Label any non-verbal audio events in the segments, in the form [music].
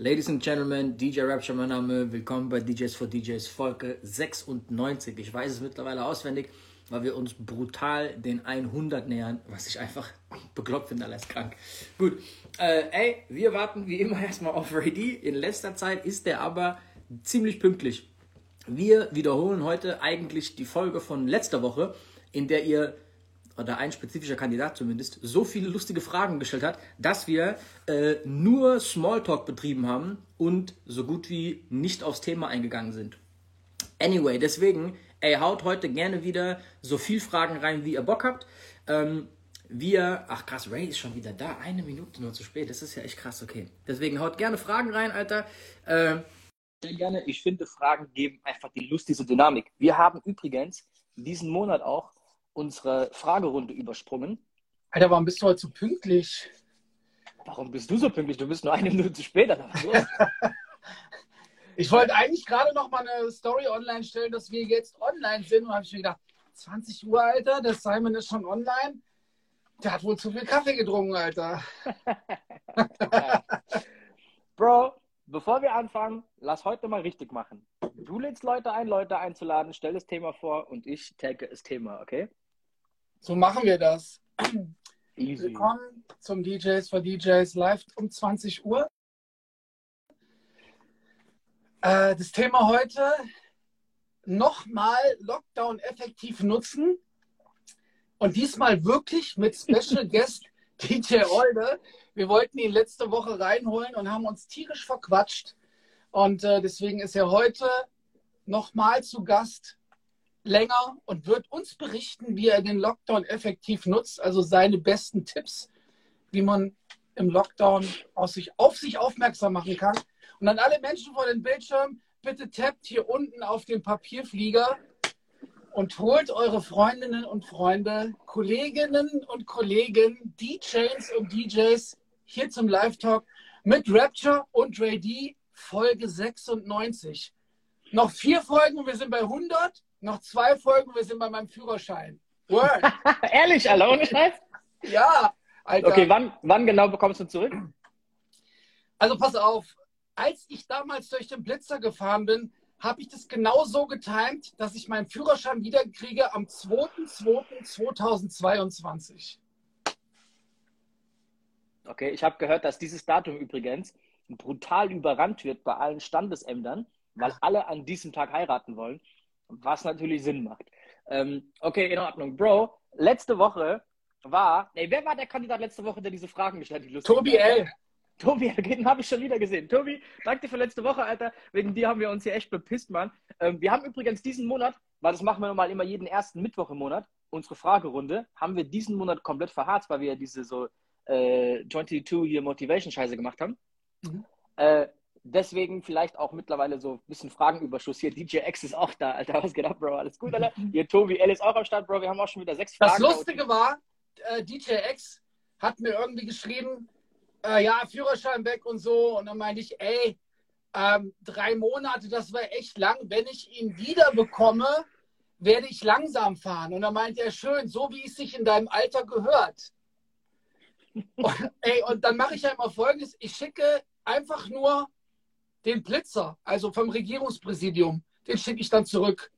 Ladies and Gentlemen, DJ Rapture, mein Name. Willkommen bei DJs for DJs Folge 96. Ich weiß es mittlerweile auswendig, weil wir uns brutal den 100 nähern, was ich einfach [laughs] bekloppt finde, alles krank. Gut, äh, ey, wir warten wie immer [laughs] erstmal auf Ready. In letzter Zeit ist der aber ziemlich pünktlich. Wir wiederholen heute eigentlich die Folge von letzter Woche, in der ihr oder ein spezifischer Kandidat zumindest, so viele lustige Fragen gestellt hat, dass wir äh, nur Smalltalk betrieben haben und so gut wie nicht aufs Thema eingegangen sind. Anyway, deswegen, ey, haut heute gerne wieder so viel Fragen rein, wie ihr Bock habt. Ähm, wir, ach krass, Ray ist schon wieder da, eine Minute nur zu spät, das ist ja echt krass, okay. Deswegen haut gerne Fragen rein, Alter. Äh, Sehr gerne, ich finde, Fragen geben einfach die lustigste Dynamik. Wir haben übrigens diesen Monat auch unsere Fragerunde übersprungen. Alter, warum bist du heute so pünktlich? Warum bist du so pünktlich? Du bist nur eine Minute später. [laughs] ich wollte eigentlich gerade noch mal eine Story online stellen, dass wir jetzt online sind. Und habe ich mir gedacht, 20 Uhr, Alter, der Simon ist schon online. Der hat wohl zu viel Kaffee getrunken, Alter. [laughs] Bro, bevor wir anfangen, lass heute mal richtig machen. Du lädst Leute ein, Leute einzuladen, stell das Thema vor und ich tagge das Thema, okay? So machen wir das. Easy. Willkommen zum DJs for DJs live um 20 Uhr. Äh, das Thema heute: nochmal Lockdown effektiv nutzen. Und diesmal wirklich mit Special [laughs] Guest DJ Olde. Wir wollten ihn letzte Woche reinholen und haben uns tierisch verquatscht. Und äh, deswegen ist er heute nochmal zu Gast länger und wird uns berichten, wie er den Lockdown effektiv nutzt, also seine besten Tipps, wie man im Lockdown sich, auf sich aufmerksam machen kann. Und an alle Menschen vor den Bildschirmen, bitte tappt hier unten auf den Papierflieger und holt eure Freundinnen und Freunde, Kolleginnen und Kollegen, DJs und DJs hier zum Live-Talk mit Rapture und Ray D, Folge 96. Noch vier Folgen und wir sind bei 100 noch zwei Folgen, wir sind bei meinem Führerschein. Word. [laughs] Ehrlich, Alter, ohne Scheiß? Ja, Alter. Okay, wann, wann genau bekommst du zurück? Also pass auf, als ich damals durch den Blitzer gefahren bin, habe ich das genau so getimt, dass ich meinen Führerschein wiederkriege am 2.2.2022. Okay, ich habe gehört, dass dieses Datum übrigens brutal überrannt wird bei allen Standesämtern, weil alle an diesem Tag heiraten wollen was natürlich Sinn macht. Ähm, okay, in Ordnung. Bro, letzte Woche war, ey, wer war der Kandidat letzte Woche, der diese Fragen gestellt hat? Tobi L. Tobi, den habe ich schon wieder gesehen. Tobi, danke für letzte Woche, Alter. Wegen dir haben wir uns hier echt bepisst, Mann. Ähm, wir haben übrigens diesen Monat, weil das machen wir normal immer jeden ersten Mittwoch im Monat, unsere Fragerunde, haben wir diesen Monat komplett verharzt, weil wir ja diese so äh, 22 hier Motivation-Scheiße gemacht haben. Mhm. Äh, deswegen vielleicht auch mittlerweile so ein bisschen Fragenüberschuss. Hier DJ X ist auch da, Alter. Was geht ab, Bro? Alles gut, Alter? [laughs] Hier Tobi L ist auch am Start, Bro. Wir haben auch schon wieder sechs Fragen. Das Lustige war, äh, DJ X hat mir irgendwie geschrieben, äh, ja, Führerschein weg und so. Und dann meinte ich, ey, ähm, drei Monate, das war echt lang. Wenn ich ihn wieder bekomme, werde ich langsam fahren. Und dann meinte er, schön, so wie es sich in deinem Alter gehört. [laughs] und, ey, und dann mache ich ja immer Folgendes. Ich schicke einfach nur den Blitzer, also vom Regierungspräsidium, den schicke ich dann zurück.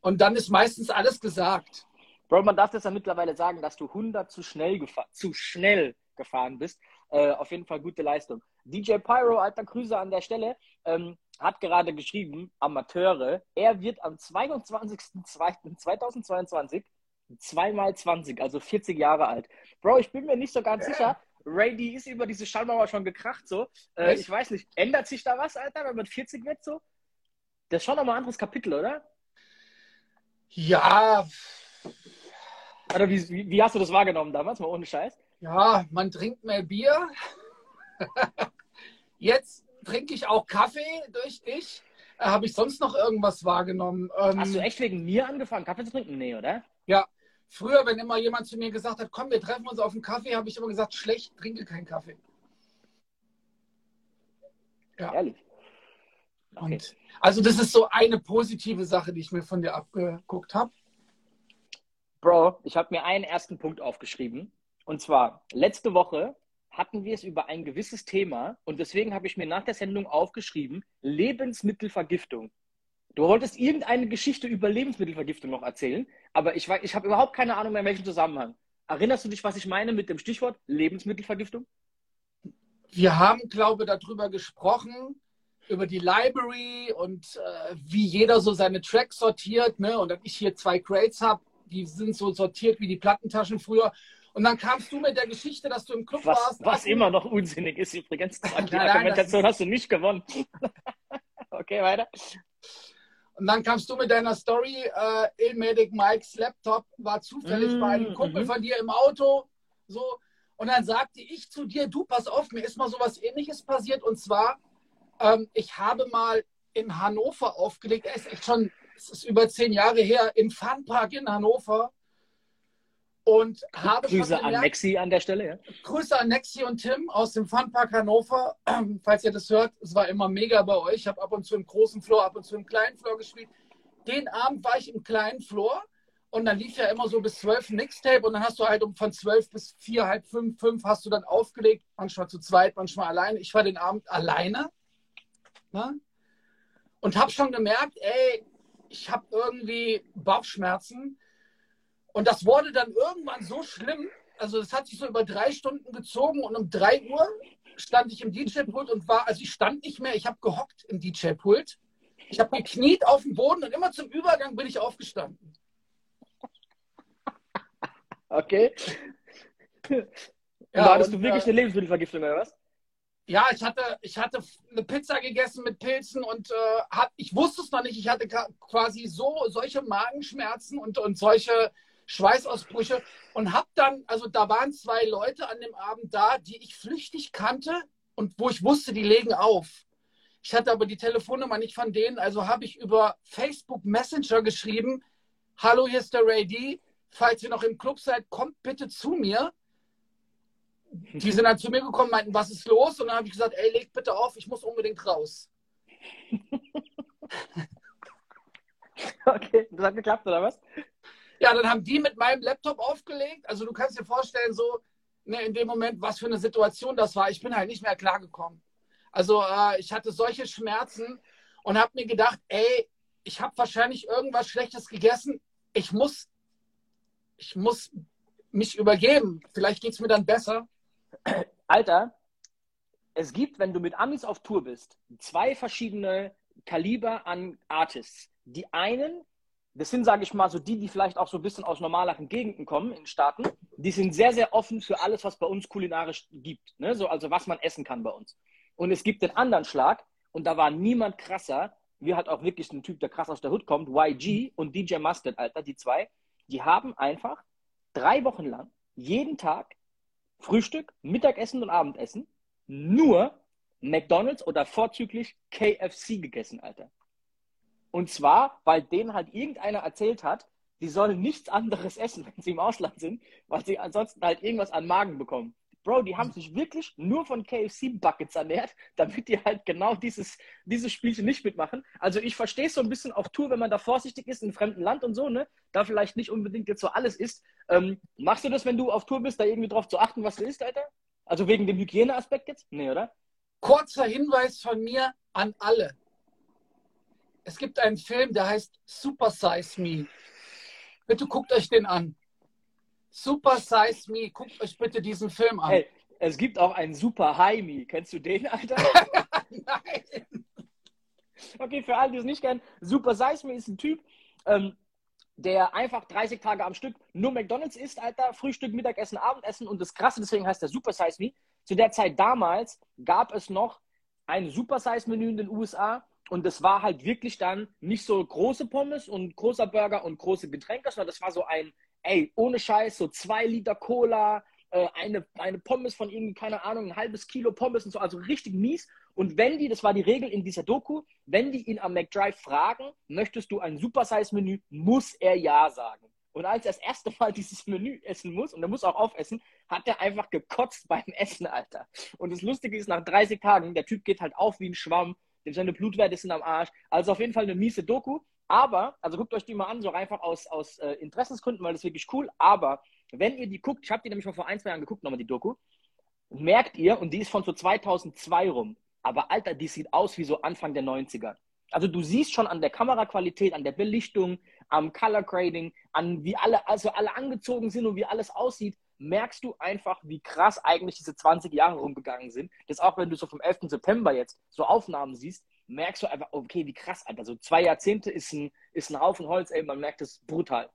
Und dann ist meistens alles gesagt. Bro, man darf das ja mittlerweile sagen, dass du 100 zu schnell, gefahr zu schnell gefahren bist. Äh, auf jeden Fall gute Leistung. DJ Pyro, alter Grüße an der Stelle, ähm, hat gerade geschrieben, Amateure, er wird am 22.02.2022 zweimal 20, also 40 Jahre alt. Bro, ich bin mir nicht so ganz sicher, Ray D ist über diese Schallmauer schon gekracht, so. Äh, ich weiß nicht, ändert sich da was, Alter, wenn man 40 wird, so? Das ist schon nochmal ein anderes Kapitel, oder? Ja. Oder wie, wie, wie, hast du das wahrgenommen damals, mal ohne Scheiß? Ja, man trinkt mehr Bier. [laughs] Jetzt trinke ich auch Kaffee durch dich. Äh, Habe ich sonst noch irgendwas wahrgenommen? Ähm, Hast du echt wegen mir angefangen, Kaffee zu trinken? Nee, oder? Ja, Früher, wenn immer jemand zu mir gesagt hat, komm, wir treffen uns auf einen Kaffee, habe ich immer gesagt, schlecht, trinke keinen Kaffee. Ja. Ehrlich. Okay. Und, also das ist so eine positive Sache, die ich mir von dir abgeguckt habe. Bro, ich habe mir einen ersten Punkt aufgeschrieben. Und zwar, letzte Woche hatten wir es über ein gewisses Thema und deswegen habe ich mir nach der Sendung aufgeschrieben, Lebensmittelvergiftung. Du wolltest irgendeine Geschichte über Lebensmittelvergiftung noch erzählen, aber ich, ich habe überhaupt keine Ahnung mehr, in welchem Zusammenhang. Erinnerst du dich, was ich meine mit dem Stichwort Lebensmittelvergiftung? Wir haben, glaube ich, darüber gesprochen, über die Library und äh, wie jeder so seine Tracks sortiert. Ne? Und dass ich hier zwei Crates habe, die sind so sortiert wie die Plattentaschen früher. Und dann kamst du mit der Geschichte, dass du im Club was, warst. Was immer noch unsinnig ist übrigens. [laughs] Die Argumentation hast du nicht gewonnen. [laughs] okay, weiter. Und dann kamst du mit deiner Story, äh, Ilmedic Mikes Laptop war zufällig mm, bei einem Kumpel mm. von dir im Auto. So. Und dann sagte ich zu dir, du, pass auf, mir ist mal sowas ähnliches passiert. Und zwar, ähm, ich habe mal in Hannover aufgelegt, er ist echt schon, es ist über zehn Jahre her, im Funpark in Hannover. Und habe Grüße an Nexi an der Stelle. Ja? Grüße an Nexi und Tim aus dem Funpark Hannover. Ähm, [clears throat] falls ihr das hört, es war immer mega bei euch. Ich habe ab und zu im großen Floor, ab und zu im kleinen Floor gespielt. Den Abend war ich im kleinen Floor und dann lief ja immer so bis zwölf Mixtape und dann hast du halt um von zwölf bis vier, halb fünf, fünf hast du dann aufgelegt. Manchmal zu zweit, manchmal alleine. Ich war den Abend alleine ne? und habe schon gemerkt, ey, ich habe irgendwie Bauchschmerzen und das wurde dann irgendwann so schlimm, also es hat sich so über drei Stunden gezogen und um drei Uhr stand ich im DJ-Pult und war, also ich stand nicht mehr, ich habe gehockt im DJ-Pult. Ich habe gekniet auf dem Boden und immer zum Übergang bin ich aufgestanden. Okay. Ja, hattest du wirklich äh, eine Lebensmittelvergiftung oder was? Ja, ich hatte, ich hatte eine Pizza gegessen mit Pilzen und äh, hab, ich wusste es noch nicht. Ich hatte quasi so solche Magenschmerzen und, und solche Schweißausbrüche und habe dann, also da waren zwei Leute an dem Abend da, die ich flüchtig kannte und wo ich wusste, die legen auf. Ich hatte aber die Telefonnummer nicht von denen, also habe ich über Facebook Messenger geschrieben, hallo, hier ist der Ray D. Falls ihr noch im Club seid, kommt bitte zu mir. Die sind dann zu mir gekommen, meinten, was ist los? Und dann habe ich gesagt, ey, leg bitte auf, ich muss unbedingt raus. [laughs] okay, das hat geklappt, oder was? Ja, dann haben die mit meinem Laptop aufgelegt. Also du kannst dir vorstellen, so ne, in dem Moment, was für eine Situation das war. Ich bin halt nicht mehr klargekommen. Also äh, ich hatte solche Schmerzen und habe mir gedacht, ey, ich habe wahrscheinlich irgendwas Schlechtes gegessen. Ich muss, ich muss mich übergeben. Vielleicht geht es mir dann besser. Alter, es gibt, wenn du mit Amis auf Tour bist, zwei verschiedene Kaliber an Artists. Die einen das sind, sage ich mal, so die, die vielleicht auch so ein bisschen aus normaleren Gegenden kommen in Staaten. Die sind sehr, sehr offen für alles, was bei uns kulinarisch gibt. Ne? So, also was man essen kann bei uns. Und es gibt den anderen Schlag, und da war niemand krasser, wie halt auch wirklich ein Typ, der krass aus der Hut kommt, YG und DJ Mustard, Alter, die zwei, die haben einfach drei Wochen lang jeden Tag Frühstück, Mittagessen und Abendessen nur McDonalds oder vorzüglich KFC gegessen, Alter. Und zwar, weil denen halt irgendeiner erzählt hat, die sollen nichts anderes [laughs] essen, wenn sie im Ausland sind, weil sie ansonsten halt irgendwas an Magen bekommen. Bro, die haben sich wirklich nur von KFC-Buckets ernährt, damit die halt genau dieses, dieses Spielchen nicht mitmachen. Also ich verstehe es so ein bisschen auf Tour, wenn man da vorsichtig ist in einem fremden Land und so, ne? Da vielleicht nicht unbedingt jetzt so alles isst. Ähm, machst du das, wenn du auf Tour bist, da irgendwie drauf zu achten, was du isst, Alter? Also wegen dem Hygieneaspekt jetzt? Nee, oder? Kurzer Hinweis von mir an alle es gibt einen Film, der heißt Super Size Me. Bitte guckt euch den an. Super Size Me. Guckt euch bitte diesen Film an. Hey, es gibt auch einen Super High Me. Kennst du den, Alter? [laughs] Nein. Okay, für alle, die es nicht kennen, Super Size Me ist ein Typ, ähm, der einfach 30 Tage am Stück nur McDonalds isst, Alter. Frühstück, Mittagessen, Abendessen. Und das Krasse, deswegen heißt der Super Size Me. Zu der Zeit damals gab es noch ein Super Size Menü in den USA und das war halt wirklich dann nicht so große Pommes und großer Burger und große Getränke, sondern das war so ein, ey, ohne Scheiß, so zwei Liter Cola, äh, eine, eine Pommes von irgendwie, keine Ahnung, ein halbes Kilo Pommes und so, also richtig mies. Und wenn die, das war die Regel in dieser Doku, wenn die ihn am McDrive fragen, möchtest du ein Super-Size-Menü, muss er ja sagen. Und als er das erste Mal [laughs] dieses Menü essen muss, und er muss auch aufessen, hat er einfach gekotzt beim Essen, Alter. Und das Lustige ist, nach 30 Tagen, der Typ geht halt auf wie ein Schwamm seine Blutwerte sind am Arsch. Also auf jeden Fall eine miese Doku. Aber, also guckt euch die mal an, so einfach aus, aus äh, Interessensgründen, weil das ist wirklich cool. Aber wenn ihr die guckt, ich habe die nämlich mal vor ein, zwei Jahren geguckt, nochmal die Doku. merkt ihr, und die ist von so 2002 rum, aber Alter, die sieht aus wie so Anfang der 90er. Also du siehst schon an der Kameraqualität, an der Belichtung, am Color Grading, an wie alle, also alle angezogen sind und wie alles aussieht, merkst du einfach, wie krass eigentlich diese 20 Jahre rumgegangen sind. Das auch wenn du so vom 11. September jetzt so Aufnahmen siehst, merkst du einfach, okay, wie krass, Alter. So zwei Jahrzehnte ist ein, ist ein Haufen Holz, ey, man merkt es brutal.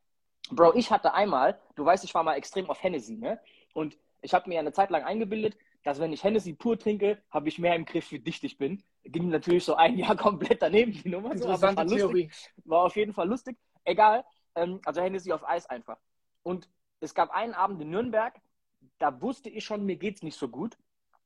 Bro, ich hatte einmal, du weißt, ich war mal extrem auf Hennessy, ne? Und ich habe mir eine Zeit lang eingebildet, dass wenn ich Hennessy pur trinke, habe ich mehr im Griff, wie dicht ich bin. Ging natürlich so ein [laughs] Jahr komplett daneben, die Nummer. So, aber war, lustig. war auf jeden Fall lustig. Egal, ähm, also Hennessy auf Eis einfach. Und es gab einen Abend in Nürnberg, da wusste ich schon, mir geht's nicht so gut.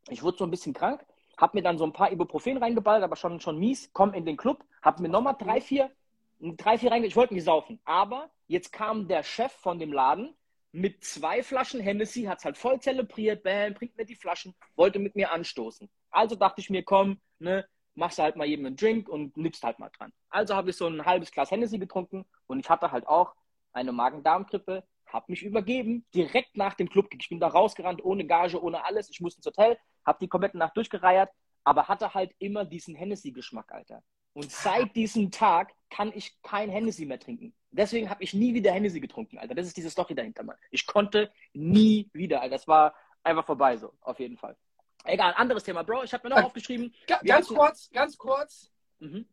Ich wurde so ein bisschen krank, hab mir dann so ein paar Ibuprofen reingeballt, aber schon, schon mies, komm in den Club, hab mir nochmal drei, vier, drei, vier reingeballt. Ich wollte nicht saufen. Aber jetzt kam der Chef von dem Laden mit zwei Flaschen Hennessy, hat es halt voll zelebriert, bam, bringt mir die Flaschen, wollte mit mir anstoßen. Also dachte ich mir, komm, ne, machst halt mal jedem einen Drink und nippst halt mal dran. Also habe ich so ein halbes Glas Hennessy getrunken und ich hatte halt auch eine Magen-Darm-Grippe, habe mich übergeben, direkt nach dem Club. Ich bin da rausgerannt, ohne Gage, ohne alles. Ich musste ins Hotel, habe die komplette Nacht durchgereiert, aber hatte halt immer diesen Hennessy-Geschmack, Alter. Und seit diesem Tag kann ich kein Hennessy mehr trinken. Deswegen habe ich nie wieder Hennessy getrunken, Alter. Das ist diese Story dahinter, Mann. Ich konnte nie wieder, Alter. Das war einfach vorbei so, auf jeden Fall. Egal, anderes Thema, Bro. Ich habe mir noch äh, aufgeschrieben. Ganz kurz, ganz kurz. Mhm.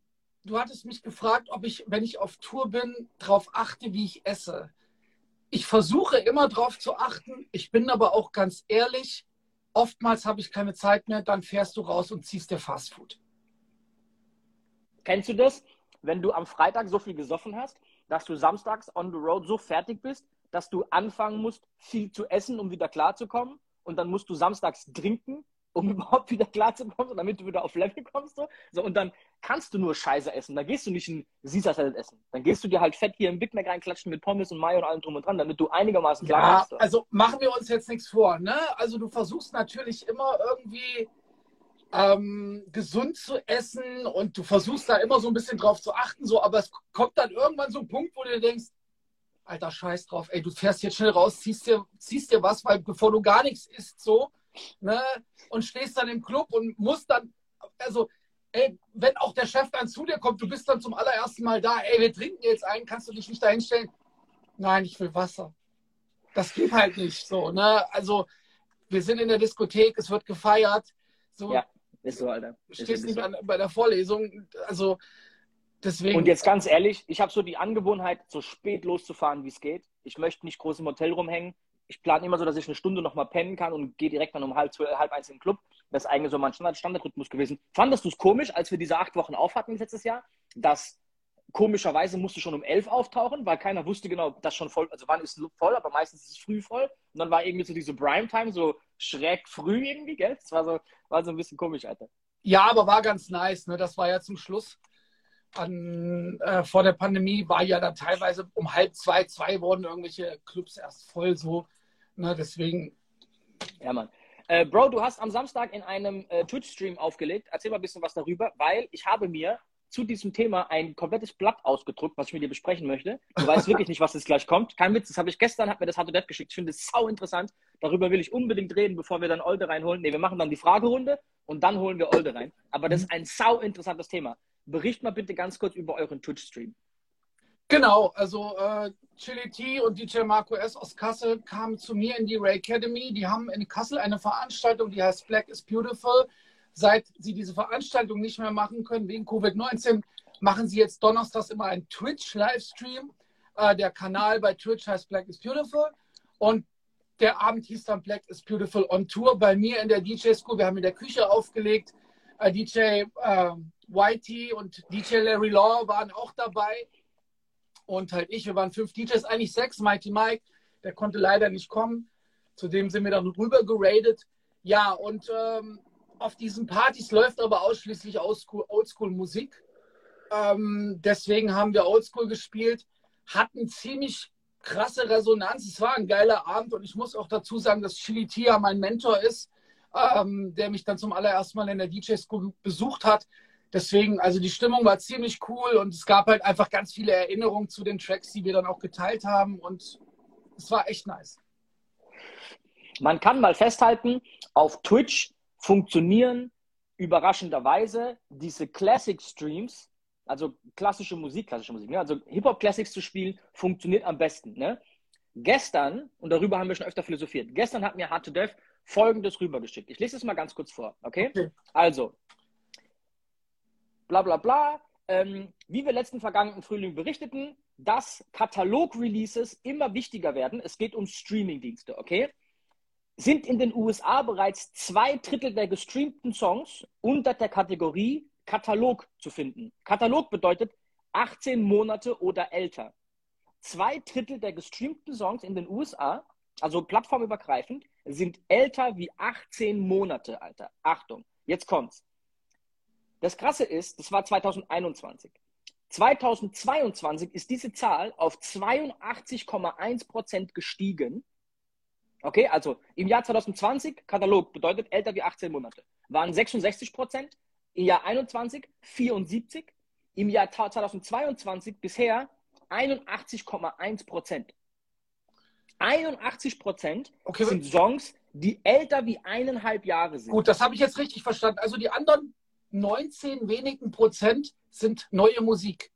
Du hattest mich gefragt, ob ich, wenn ich auf Tour bin, darauf achte, wie ich esse. Ich versuche immer darauf zu achten. Ich bin aber auch ganz ehrlich, oftmals habe ich keine Zeit mehr, dann fährst du raus und ziehst dir Fastfood. Kennst du das, wenn du am Freitag so viel gesoffen hast, dass du samstags on the road so fertig bist, dass du anfangen musst, viel zu essen, um wieder klarzukommen? Und dann musst du samstags trinken, um überhaupt wieder klarzukommen, damit du wieder auf Level kommst. So. so. und dann kannst du nur Scheiße essen. Dann gehst du nicht ein Caesar Salad essen. Dann gehst du dir halt fett hier im Big Mac reinklatschen mit Pommes und Mayo und allem drum und dran, damit du einigermaßen klar ja, kommst. Also machen wir uns jetzt nichts vor. Ne? Also du versuchst natürlich immer irgendwie ähm, gesund zu essen und du versuchst da immer so ein bisschen drauf zu achten, so, aber es kommt dann irgendwann so ein Punkt, wo du denkst, alter Scheiß drauf, ey, du fährst jetzt schnell raus, ziehst dir, ziehst dir was, weil bevor du gar nichts isst, so, ne, und stehst dann im Club und musst dann, also, ey, wenn auch der Chef dann zu dir kommt, du bist dann zum allerersten Mal da, ey, wir trinken jetzt einen, kannst du dich nicht dahinstellen? Nein, ich will Wasser. Das geht halt nicht so, ne, also, wir sind in der Diskothek, es wird gefeiert, so, ja. Ist so, Alter. Ist Stehst nicht so. an, bei der Vorlesung. Also deswegen. Und jetzt ganz ehrlich, ich habe so die Angewohnheit, so spät loszufahren, wie es geht. Ich möchte nicht groß im Hotel rumhängen. Ich plane immer so, dass ich eine Stunde noch mal pennen kann und gehe direkt dann um halb, zwölf, halb eins in den Club. Das ist eigentlich so mein Standard Standardrhythmus gewesen. Fandest du es komisch, als wir diese acht Wochen auf hatten letztes Jahr, dass komischerweise musste schon um elf auftauchen, weil keiner wusste genau, dass schon voll, also wann ist es voll, aber meistens ist es früh voll. Und dann war irgendwie so diese Prime-Time, so schräg früh irgendwie, gell? Das war so, war so ein bisschen komisch, Alter. Ja, aber war ganz nice, ne? Das war ja zum Schluss. An, äh, vor der Pandemie war ja dann teilweise um halb zwei, zwei wurden irgendwelche Clubs erst voll so. Ne? Deswegen. Ja, Mann. Äh, Bro, du hast am Samstag in einem äh, Twitch-Stream aufgelegt. Erzähl mal ein bisschen was darüber, weil ich habe mir zu diesem Thema ein komplettes Blatt ausgedruckt, was ich mit dir besprechen möchte. Du weißt wirklich nicht, was jetzt gleich kommt. Kein Witz, das habe ich gestern, hat mir das Hard geschickt. Ich finde es sau interessant. Darüber will ich unbedingt reden, bevor wir dann Olde reinholen. Ne, wir machen dann die Fragerunde und dann holen wir Olde rein. Aber das ist ein sau interessantes Thema. Bericht mal bitte ganz kurz über euren Twitch-Stream. Genau, also äh, Chili T und DJ Marco S. aus Kassel kamen zu mir in die Ray Academy. Die haben in Kassel eine Veranstaltung, die heißt Black is Beautiful. Seit sie diese Veranstaltung nicht mehr machen können wegen Covid-19, machen sie jetzt donnerstags immer einen Twitch-Livestream. Äh, der Kanal bei Twitch heißt Black is Beautiful. Und der Abend hieß dann Black is Beautiful on Tour bei mir in der DJ School. Wir haben in der Küche aufgelegt. Äh, DJ äh, Whitey und DJ Larry Law waren auch dabei. Und halt ich, wir waren fünf DJs, eigentlich sechs. Mighty Mike, der konnte leider nicht kommen. Zudem sind wir dann rüber geradet. Ja, und ähm, auf diesen Partys läuft aber ausschließlich Oldschool-Musik. Ähm, deswegen haben wir Oldschool gespielt, hatten ziemlich krasse Resonanz. Es war ein geiler Abend und ich muss auch dazu sagen, dass Chili Tia mein Mentor ist, ähm, der mich dann zum allerersten Mal in der DJ School besucht hat. Deswegen, also die Stimmung war ziemlich cool und es gab halt einfach ganz viele Erinnerungen zu den Tracks, die wir dann auch geteilt haben und es war echt nice. Man kann mal festhalten, auf Twitch funktionieren überraschenderweise diese Classic Streams, also klassische Musik, klassische Musik, ne? also Hip-Hop Classics zu spielen, funktioniert am besten. Ne? Gestern, und darüber haben wir schon öfter philosophiert, gestern hat mir Hard to Death folgendes rübergeschickt. Ich lese es mal ganz kurz vor, okay? okay. Also, bla bla bla, ähm, wie wir letzten vergangenen Frühling berichteten, dass Katalog-Releases immer wichtiger werden. Es geht um Streaming-Dienste, okay? Sind in den USA bereits zwei Drittel der gestreamten Songs unter der Kategorie Katalog zu finden. Katalog bedeutet 18 Monate oder älter. Zwei Drittel der gestreamten Songs in den USA, also plattformübergreifend, sind älter wie 18 Monate, Alter. Achtung, jetzt kommt's. Das Krasse ist, das war 2021. 2022 ist diese Zahl auf 82,1 Prozent gestiegen. Okay, also im Jahr 2020, Katalog bedeutet älter wie 18 Monate, waren 66 Prozent. Im Jahr 21 74. Im Jahr 2022 bisher 81,1 Prozent. 81 Prozent okay. sind Songs, die älter wie eineinhalb Jahre sind. Gut, das habe ich jetzt richtig verstanden. Also die anderen 19 wenigen Prozent sind neue Musik.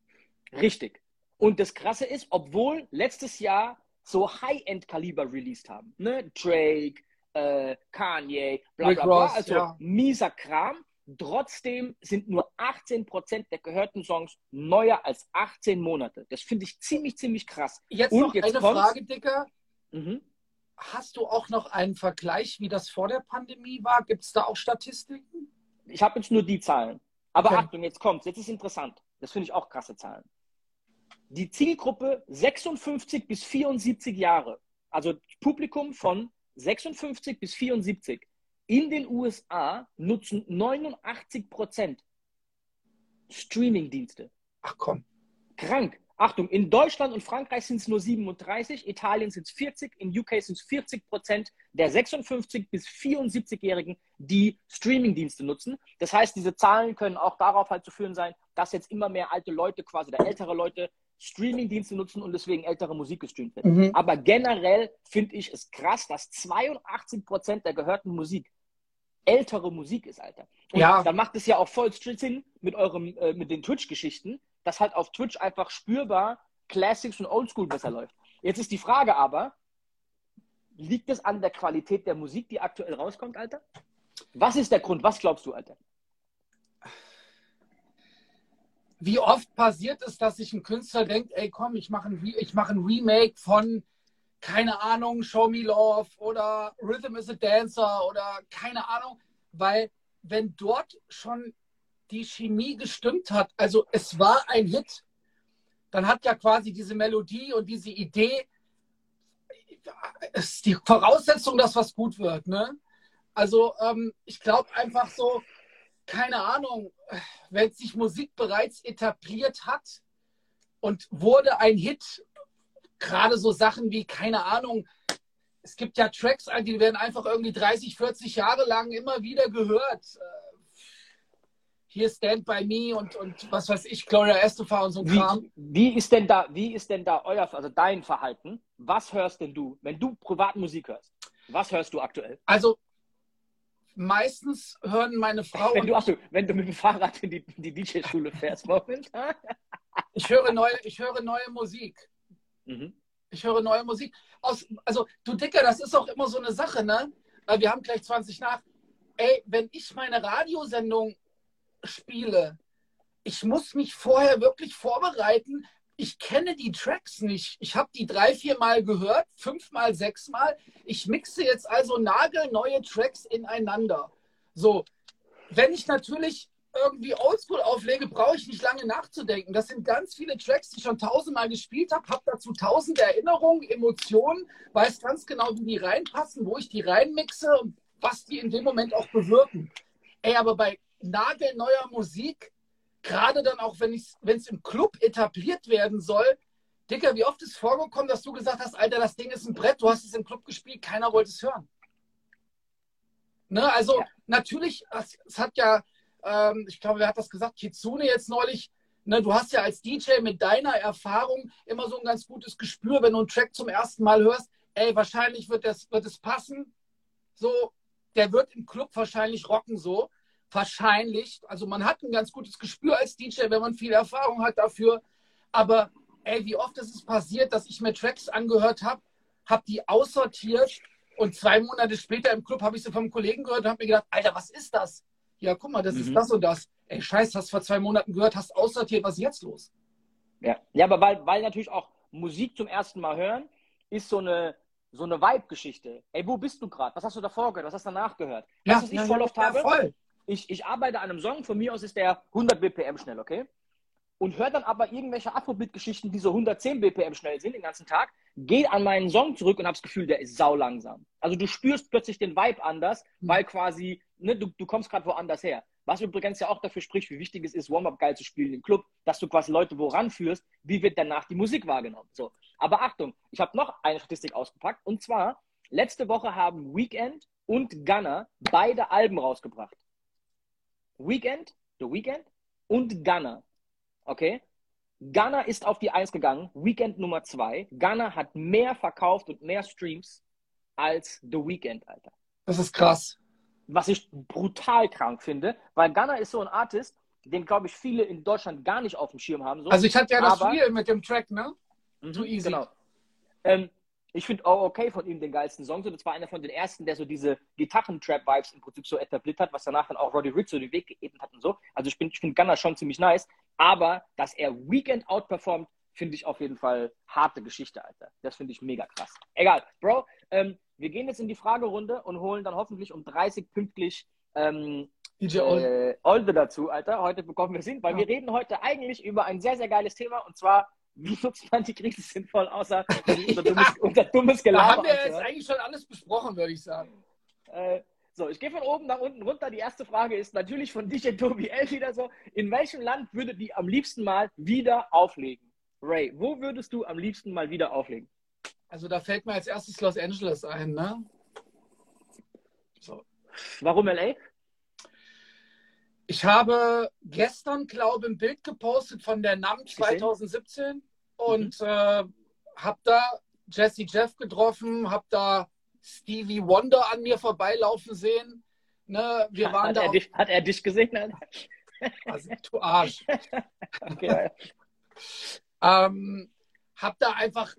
Richtig. Und das Krasse ist, obwohl letztes Jahr so High-End-Kaliber released haben, ne? Drake, äh, Kanye, bla bla bla, also ja. mieser Kram. Trotzdem sind nur 18 Prozent der gehörten Songs neuer als 18 Monate. Das finde ich ziemlich, ziemlich krass. Jetzt Und noch jetzt eine kommt's. Frage, Dicker. Mhm. Hast du auch noch einen Vergleich, wie das vor der Pandemie war? Gibt es da auch Statistiken? Ich habe jetzt nur die Zahlen. Aber okay. Achtung, jetzt kommt's. Jetzt ist interessant. Das finde ich auch krasse Zahlen. Die Zielgruppe 56 bis 74 Jahre, also Publikum von 56 bis 74 in den USA nutzen 89 Prozent Streaming-Dienste. Ach komm. Krank. Achtung, in Deutschland und Frankreich sind es nur 37, Italien sind es 40, in UK sind es 40 Prozent der 56 bis 74-Jährigen, die Streaming-Dienste nutzen. Das heißt, diese Zahlen können auch darauf halt zu führen sein, dass jetzt immer mehr alte Leute, quasi oder ältere Leute, Streaming-Dienste nutzen und deswegen ältere Musik gestreamt wird. Mhm. Aber generell finde ich es krass, dass 82 Prozent der gehörten Musik ältere Musik ist, Alter. Und ja. dann macht es ja auch voll Sinn mit eurem, äh, mit den Twitch-Geschichten, dass halt auf Twitch einfach spürbar Classics und Oldschool besser läuft. Jetzt ist die Frage aber, liegt es an der Qualität der Musik, die aktuell rauskommt, Alter? Was ist der Grund? Was glaubst du, Alter? Wie oft passiert es, dass sich ein Künstler denkt, ey komm, ich mache ein, mach ein Remake von, keine Ahnung, Show Me Love oder Rhythm is a Dancer oder keine Ahnung, weil wenn dort schon die Chemie gestimmt hat, also es war ein Hit, dann hat ja quasi diese Melodie und diese Idee, ist die Voraussetzung, dass was gut wird. Ne? Also ähm, ich glaube einfach so, keine Ahnung, wenn sich Musik bereits etabliert hat und wurde ein Hit, gerade so Sachen wie, keine Ahnung, es gibt ja Tracks, die werden einfach irgendwie 30, 40 Jahre lang immer wieder gehört hier Stand By Me und, und was weiß ich, Gloria Estefan und so ein Kram. Wie ist denn da, wie ist denn da euer, also dein Verhalten? Was hörst denn du, wenn du privat Musik hörst? Was hörst du aktuell? Also meistens hören meine Frau. Wenn du, ach du, wenn du mit dem Fahrrad in die, die DJ-Schule fährst, [laughs] momentan. ich höre neue, ich höre neue Musik. Mhm. Ich höre neue Musik. Aus, also, du Dicker, das ist auch immer so eine Sache, ne? Wir haben gleich 20 nach. Ey, wenn ich meine Radiosendung spiele, ich muss mich vorher wirklich vorbereiten. Ich kenne die Tracks nicht. Ich habe die drei, vier Mal gehört, fünfmal, sechsmal. Ich mixe jetzt also nagelneue Tracks ineinander. So, wenn ich natürlich irgendwie Oldschool auflege, brauche ich nicht lange nachzudenken. Das sind ganz viele Tracks, die ich schon tausendmal gespielt habe, habe dazu tausende Erinnerungen, Emotionen, weiß ganz genau, wie die reinpassen, wo ich die reinmixe und was die in dem Moment auch bewirken. Ey, aber bei nagelneuer Musik, gerade dann auch, wenn es im Club etabliert werden soll. Dicker, wie oft ist vorgekommen, dass du gesagt hast, Alter, das Ding ist ein Brett, du hast es im Club gespielt, keiner wollte es hören. Ne, also ja. natürlich, es hat ja, ähm, ich glaube, wer hat das gesagt? Kitsune jetzt neulich. Ne, du hast ja als DJ mit deiner Erfahrung immer so ein ganz gutes Gespür, wenn du einen Track zum ersten Mal hörst. Ey, wahrscheinlich wird, das, wird es passen so, der wird im Club wahrscheinlich rocken so. Wahrscheinlich. Also man hat ein ganz gutes Gespür als DJ, wenn man viel Erfahrung hat dafür. Aber ey, wie oft ist es passiert, dass ich mir Tracks angehört habe, habe die aussortiert und zwei Monate später im Club habe ich sie vom Kollegen gehört und habe mir gedacht, Alter, was ist das? Ja, guck mal, das mhm. ist das und das. Ey, scheiße, hast vor zwei Monaten gehört, hast aussortiert, was ist jetzt los? Ja, ja aber weil, weil natürlich auch Musik zum ersten Mal hören, ist so eine, so eine Vibe-Geschichte. Ey, wo bist du gerade? Was hast du davor gehört? Was hast du danach gehört? Ja, was ich ja, voll oft ja, habe? Voll. Ich, ich arbeite an einem Song, von mir aus ist der 100 BPM schnell, okay? Und höre dann aber irgendwelche Afrobeat-Geschichten, die so 110 BPM schnell sind den ganzen Tag, gehe an meinen Song zurück und habe das Gefühl, der ist sau langsam. Also du spürst plötzlich den Vibe anders, mhm. weil quasi, ne, du, du kommst gerade woanders her. Was übrigens ja auch dafür spricht, wie wichtig es ist, Warm-Up geil zu spielen im Club, dass du quasi Leute woran führst, wie wird danach die Musik wahrgenommen. So. Aber Achtung, ich habe noch eine Statistik ausgepackt und zwar, letzte Woche haben Weekend und Gunner beide Alben rausgebracht. Weekend, The Weekend und Gunner. Okay? Gunner ist auf die Eins gegangen, Weekend Nummer zwei. Gunner hat mehr verkauft und mehr Streams als The Weekend, Alter. Das ist krass was ich brutal krank finde, weil Gunner ist so ein Artist, den, glaube ich, viele in Deutschland gar nicht auf dem Schirm haben. So. Also ich hatte ja das Spiel mit dem Track, ne? Mhm, Too easy. Genau. Ähm, ich finde auch okay von ihm den geilsten Song. So, das war einer von den ersten, der so diese Gitarren-Trap-Vibes im Prinzip so etabliert hat, was danach dann auch Roddy Rich so den Weg geebnet hat und so. Also ich, ich finde Gunner schon ziemlich nice. Aber dass er Weekend outperformt, finde ich auf jeden Fall harte Geschichte, Alter. Das finde ich mega krass. Egal, Bro, ähm, wir gehen jetzt in die Fragerunde und holen dann hoffentlich um 30 pünktlich ähm, DJ äh, Olde dazu, Alter. Heute bekommen wir Sinn, weil ja. wir reden heute eigentlich über ein sehr, sehr geiles Thema und zwar, wie nutzt man die Krise sinnvoll, außer [laughs] unser dummes, unser dummes Gelaber. Da haben wir jetzt eigentlich schon alles besprochen, würde ich sagen. Äh, so, ich gehe von oben nach unten runter. Die erste Frage ist natürlich von DJ [laughs] Tobi L wieder so. In welchem Land würdet ihr am liebsten mal wieder auflegen? Ray, wo würdest du am liebsten mal wieder auflegen? Also da fällt mir als erstes Los Angeles ein, ne? So. Warum LA? Ich habe gestern, glaube ich, ein Bild gepostet von der NAM 2017 und mhm. äh, habe da Jesse Jeff getroffen, habe da Stevie Wonder an mir vorbeilaufen sehen. Ne, wir waren hat, da er dich, hat er dich gesehen? Also, du Arsch. [laughs] okay. ähm, hab da einfach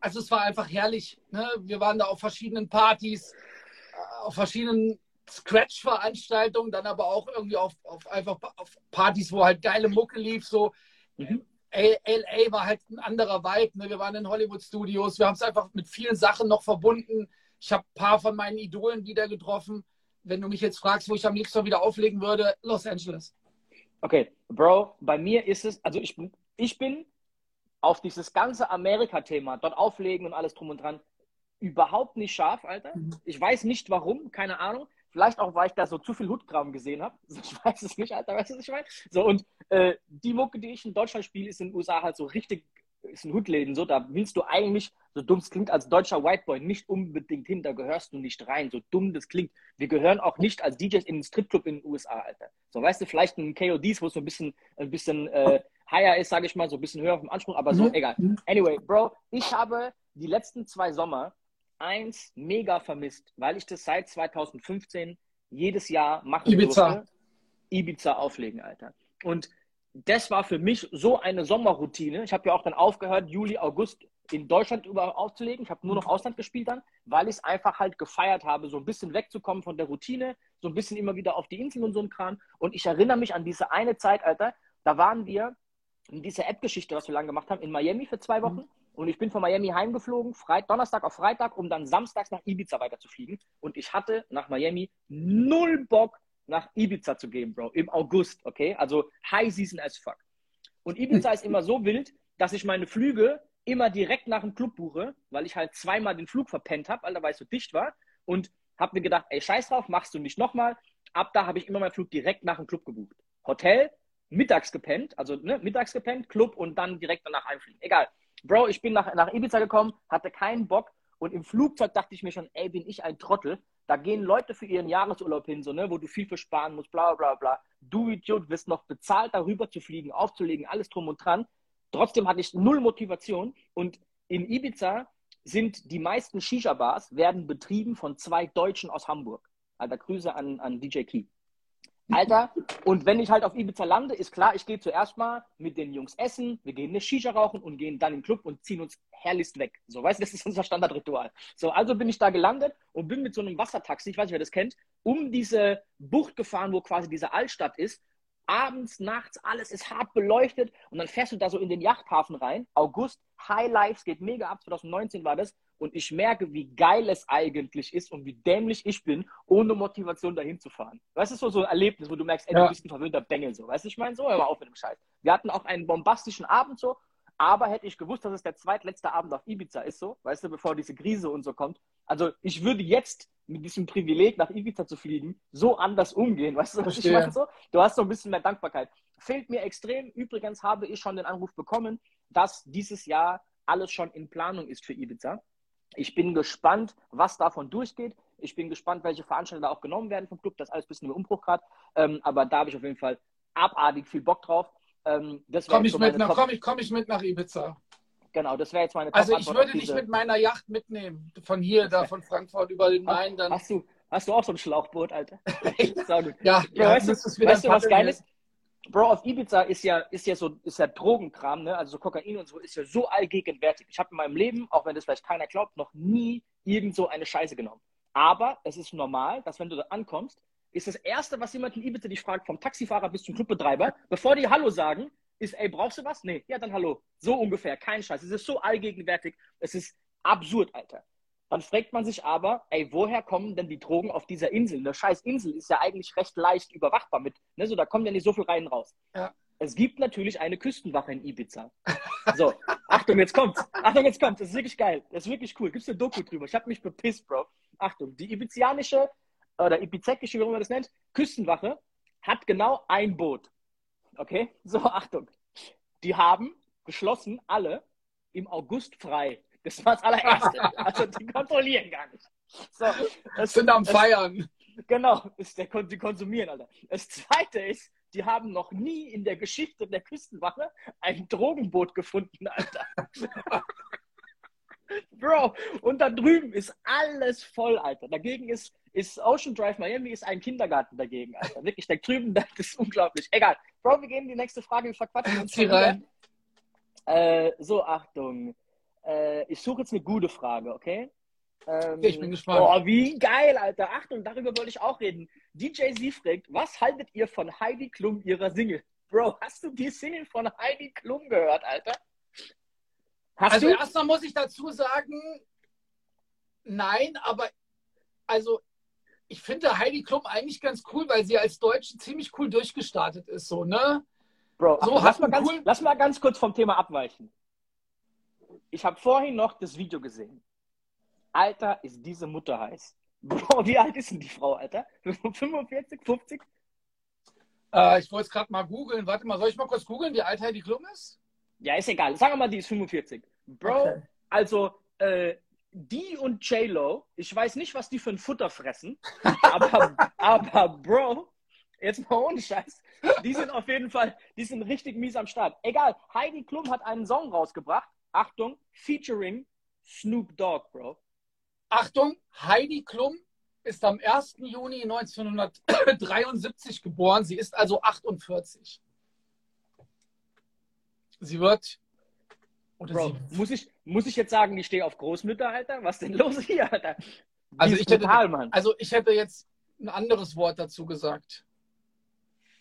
also es war einfach herrlich. Ne? Wir waren da auf verschiedenen Partys, äh, auf verschiedenen Scratch-Veranstaltungen, dann aber auch irgendwie auf, auf einfach auf Partys, wo halt geile Mucke lief. So mhm. LA war halt ein anderer Vibe. Ne? Wir waren in Hollywood Studios. Wir haben es einfach mit vielen Sachen noch verbunden. Ich habe ein paar von meinen Idolen wieder getroffen. Wenn du mich jetzt fragst, wo ich am liebsten wieder auflegen würde, Los Angeles. Okay, Bro, bei mir ist es, also ich, ich bin auf dieses ganze Amerika-Thema, dort auflegen und alles drum und dran, überhaupt nicht scharf, Alter. Mhm. Ich weiß nicht warum, keine Ahnung. Vielleicht auch, weil ich da so zu viel Hutgraben gesehen habe. [laughs] Ich weiß es nicht, Alter, weißt du, was ich meine? So, und äh, die Mucke, die ich in Deutschland spiele, ist in den USA halt so richtig, ist ein Hutläden so. Da willst du eigentlich, so dumm es klingt, als deutscher Whiteboy nicht unbedingt hin, da gehörst du nicht rein. So dumm das klingt. Wir gehören auch nicht als DJs in den Stripclub in den USA, Alter. So, weißt du, vielleicht in KODs, wo es so ein bisschen, ein bisschen, äh, higher ist, sage ich mal, so ein bisschen höher vom Anspruch, aber so, mhm. egal. Mhm. Anyway, Bro, ich habe die letzten zwei Sommer eins mega vermisst, weil ich das seit 2015 jedes Jahr machen Ibiza. durfte. Ibiza auflegen, Alter. Und das war für mich so eine Sommerroutine. Ich habe ja auch dann aufgehört, Juli, August in Deutschland über aufzulegen. Ich habe nur noch Ausland gespielt dann, weil ich es einfach halt gefeiert habe, so ein bisschen wegzukommen von der Routine, so ein bisschen immer wieder auf die Insel und so ein Kram. Und ich erinnere mich an diese eine Zeit, Alter, da waren wir diese App-Geschichte, was wir lange gemacht haben, in Miami für zwei Wochen. Mhm. Und ich bin von Miami heimgeflogen, Freit Donnerstag auf Freitag, um dann samstags nach Ibiza weiterzufliegen. Und ich hatte nach Miami null Bock, nach Ibiza zu gehen, Bro. Im August, okay? Also High Season as fuck. Und Ibiza ist immer so wild, dass ich meine Flüge immer direkt nach dem Club buche, weil ich halt zweimal den Flug verpennt habe, weil es so dicht war. Und habe mir gedacht, ey, scheiß drauf, machst du nicht nochmal. Ab da habe ich immer meinen Flug direkt nach dem Club gebucht. Hotel, mittags gepennt, also ne, mittags gepennt, Club und dann direkt danach einfliegen. Egal. Bro, ich bin nach, nach Ibiza gekommen, hatte keinen Bock und im Flugzeug dachte ich mir schon, ey, bin ich ein Trottel. Da gehen Leute für ihren Jahresurlaub hin, so, ne, wo du viel für sparen musst, bla bla bla. Du Idiot, wirst noch bezahlt, darüber zu fliegen, aufzulegen, alles drum und dran. Trotzdem hatte ich null Motivation und in Ibiza sind die meisten Shisha-Bars werden betrieben von zwei Deutschen aus Hamburg. Alter, Grüße an, an DJ Key. Alter, und wenn ich halt auf Ibiza lande, ist klar, ich gehe zuerst mal mit den Jungs essen, wir gehen eine Shisha rauchen und gehen dann in den Club und ziehen uns herrlichst weg. So, weißt du, das ist unser Standardritual. So, also bin ich da gelandet und bin mit so einem Wassertaxi, ich weiß nicht, wer das kennt, um diese Bucht gefahren, wo quasi diese Altstadt ist. Abends, nachts, alles ist hart beleuchtet und dann fährst du da so in den Yachthafen rein. August, High Life, geht mega ab, 2019 war das und ich merke, wie geil es eigentlich ist und wie dämlich ich bin, ohne Motivation dahin zu fahren. Weißt du, so, so ein Erlebnis, wo du merkst, ey, ja. du bist ein verwöhnter Bengel, so. Weißt du, ich meine, so, hör mal auf mit dem Scheiß. Wir hatten auch einen bombastischen Abend so, aber hätte ich gewusst, dass es der zweitletzte Abend auf Ibiza ist, so, weißt du, bevor diese Krise und so kommt. Also, ich würde jetzt mit diesem Privileg nach Ibiza zu fliegen, so anders umgehen, weißt du, was ich meine? So? Du hast so ein bisschen mehr Dankbarkeit. Fehlt mir extrem. Übrigens habe ich schon den Anruf bekommen, dass dieses Jahr alles schon in Planung ist für Ibiza. Ich bin gespannt, was davon durchgeht. Ich bin gespannt, welche Veranstaltungen da auch genommen werden vom Club. Das ist alles ein bisschen im Umbruch gerade. Ähm, aber da habe ich auf jeden Fall abartig viel Bock drauf. Ähm, Komme ich, so mit komm ich, komm ich mit nach Ibiza? Genau, das wäre jetzt meine Also ich würde dich mit meiner Yacht mitnehmen. Von hier, da von Frankfurt über den Main. Dann. Hast, du, hast du auch so ein Schlauchboot, Alter? [laughs] ja, ja, weißt, du, weißt du, was geil ist? Bro, auf Ibiza ist ja, ist ja so, ist ja Drogenkram, ne? Also so Kokain und so ist ja so allgegenwärtig. Ich habe in meinem Leben, auch wenn das vielleicht keiner glaubt, noch nie irgend so eine Scheiße genommen. Aber es ist normal, dass wenn du da ankommst, ist das Erste, was jemand in Ibiza dich fragt, vom Taxifahrer bis zum Clubbetreiber, bevor die Hallo sagen, ist, ey, brauchst du was? Nee, ja, dann Hallo. So ungefähr, kein Scheiß. Es ist so allgegenwärtig. Es ist absurd, Alter. Dann fragt man sich aber, ey, woher kommen denn die Drogen auf dieser Insel? Eine scheiß Insel ist ja eigentlich recht leicht überwachbar mit, ne, so, da kommen ja nicht so viel rein raus. Ja. Es gibt natürlich eine Küstenwache in Ibiza. So, [laughs] Achtung, jetzt kommt's. Achtung, jetzt kommt's. Das ist wirklich geil. Das ist wirklich cool. Gibt's eine Doku drüber? Ich habe mich bepisst, Bro. Achtung, die ibizianische oder ibizekische, wie man das nennt, Küstenwache hat genau ein Boot. Okay? So, Achtung. Die haben geschlossen alle im August frei. Das war das allererste. Also die kontrollieren gar nicht. So, das, sind am Feiern. Genau, ist der, die konsumieren, Alter. Das zweite ist, die haben noch nie in der Geschichte der Küstenwache ein Drogenboot gefunden, Alter. [laughs] Bro, und da drüben ist alles voll, Alter. Dagegen ist, ist Ocean Drive Miami ist ein Kindergarten dagegen, Alter. Wirklich, da drüben, das ist unglaublich. Egal. Bro, wir gehen die nächste Frage, wir verquatschen uns. rein. Äh, so, Achtung. Äh, ich suche jetzt eine gute Frage, okay? Ähm, ich bin gespannt. Boah, wie geil, Alter. Achtung, darüber wollte ich auch reden. DJ Sie fragt, was haltet ihr von Heidi Klum ihrer Single? Bro, hast du die Single von Heidi Klum gehört, Alter? Hast also erstmal muss ich dazu sagen, nein, aber also ich finde Heidi Klum eigentlich ganz cool, weil sie als Deutsche ziemlich cool durchgestartet ist, so, ne? Bro, so, lass, mal ganz, cool... lass mal ganz kurz vom Thema abweichen ich habe vorhin noch das Video gesehen. Alter, ist diese Mutter heiß. [laughs] Bro, wie alt ist denn die Frau, Alter? [laughs] 45, 50? Äh, ich wollte es gerade mal googeln. Warte mal, soll ich mal kurz googeln, wie alt Heidi Klum ist? Ja, ist egal. Sagen wir mal, die ist 45. Bro, okay. also äh, die und J-Lo, ich weiß nicht, was die für ein Futter fressen, [laughs] aber, aber Bro, jetzt mal ohne Scheiß, die sind auf jeden Fall, die sind richtig mies am Start. Egal, Heidi Klum hat einen Song rausgebracht, Achtung, featuring Snoop Dogg, Bro. Achtung, Heidi Klum ist am 1. Juni 1973 [coughs] geboren. Sie ist also 48. Sie wird. Bro, sie muss, ich, muss ich jetzt sagen, ich stehe auf Großmütter, Alter? Was denn los hier, Alter? also ich, hätte, Mann. also ich hätte jetzt ein anderes Wort dazu gesagt.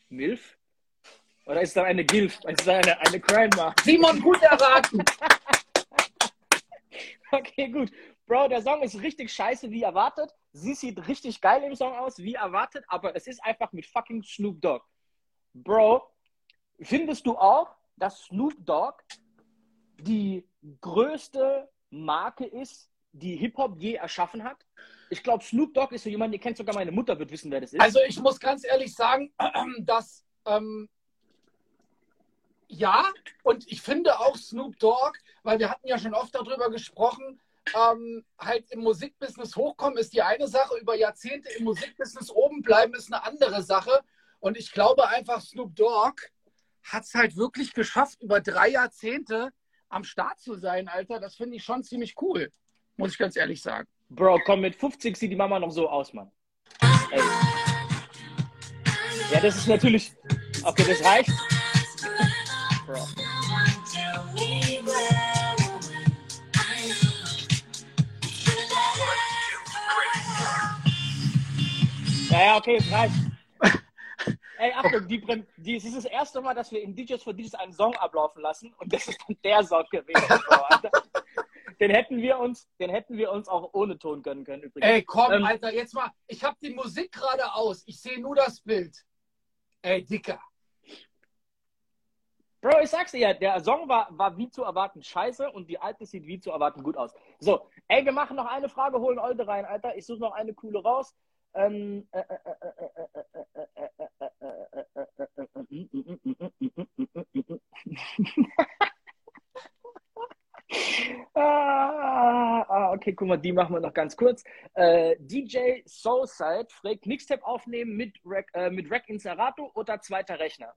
Milf? Oder ist da eine Gilf? Ist da eine, eine Grandma? Simon, gut erraten. [laughs] [laughs] okay, gut. Bro, der Song ist richtig scheiße, wie erwartet. Sie sieht richtig geil im Song aus, wie erwartet, aber es ist einfach mit fucking Snoop Dogg. Bro, findest du auch, dass Snoop Dogg die größte Marke ist, die Hip-Hop je erschaffen hat? Ich glaube, Snoop Dogg ist so jemand, ihr kennt sogar meine Mutter, wird wissen, wer das ist. Also ich muss ganz ehrlich sagen, [clears throat] dass ähm, ja, und ich finde auch Snoop Dogg, weil wir hatten ja schon oft darüber gesprochen, ähm, halt im Musikbusiness hochkommen ist die eine Sache, über Jahrzehnte im Musikbusiness oben bleiben ist eine andere Sache. Und ich glaube einfach, Snoop Dogg hat es halt wirklich geschafft, über drei Jahrzehnte am Start zu sein, Alter. Das finde ich schon ziemlich cool. muss ich ganz ehrlich sagen. Bro, komm, mit 50 sieht die Mama noch so aus, Mann. Ey. Ja, das ist natürlich. Okay, das reicht. Bro. Ja, ja, okay, es [laughs] reicht. Ey, Achtung, die, Prem- die, es ist das erste Mal, dass wir in DJs for DJs einen Song ablaufen lassen und das ist dann der Song gewesen. [laughs] Bro. Den hätten wir uns, den hätten wir uns auch ohne Ton gönnen können übrigens. Ey, komm, Ähm, Alter, jetzt mal. Ich habe die Musik gerade aus. Ich sehe nur das Bild. Ey, Dicker. Bro, ich sag's dir ja, der Song war, war wie zu erwarten scheiße und die alte sieht wie zu erwarten gut aus. So, ey, wir machen noch eine Frage, holen Olde rein, Alter. Ich suche noch eine coole raus. Okay, guck mal, die machen wir noch ganz kurz. Äh, DJ Soulside fragt, Mixtape aufnehmen mit Rack, äh, mit Rack Inserato oder zweiter Rechner?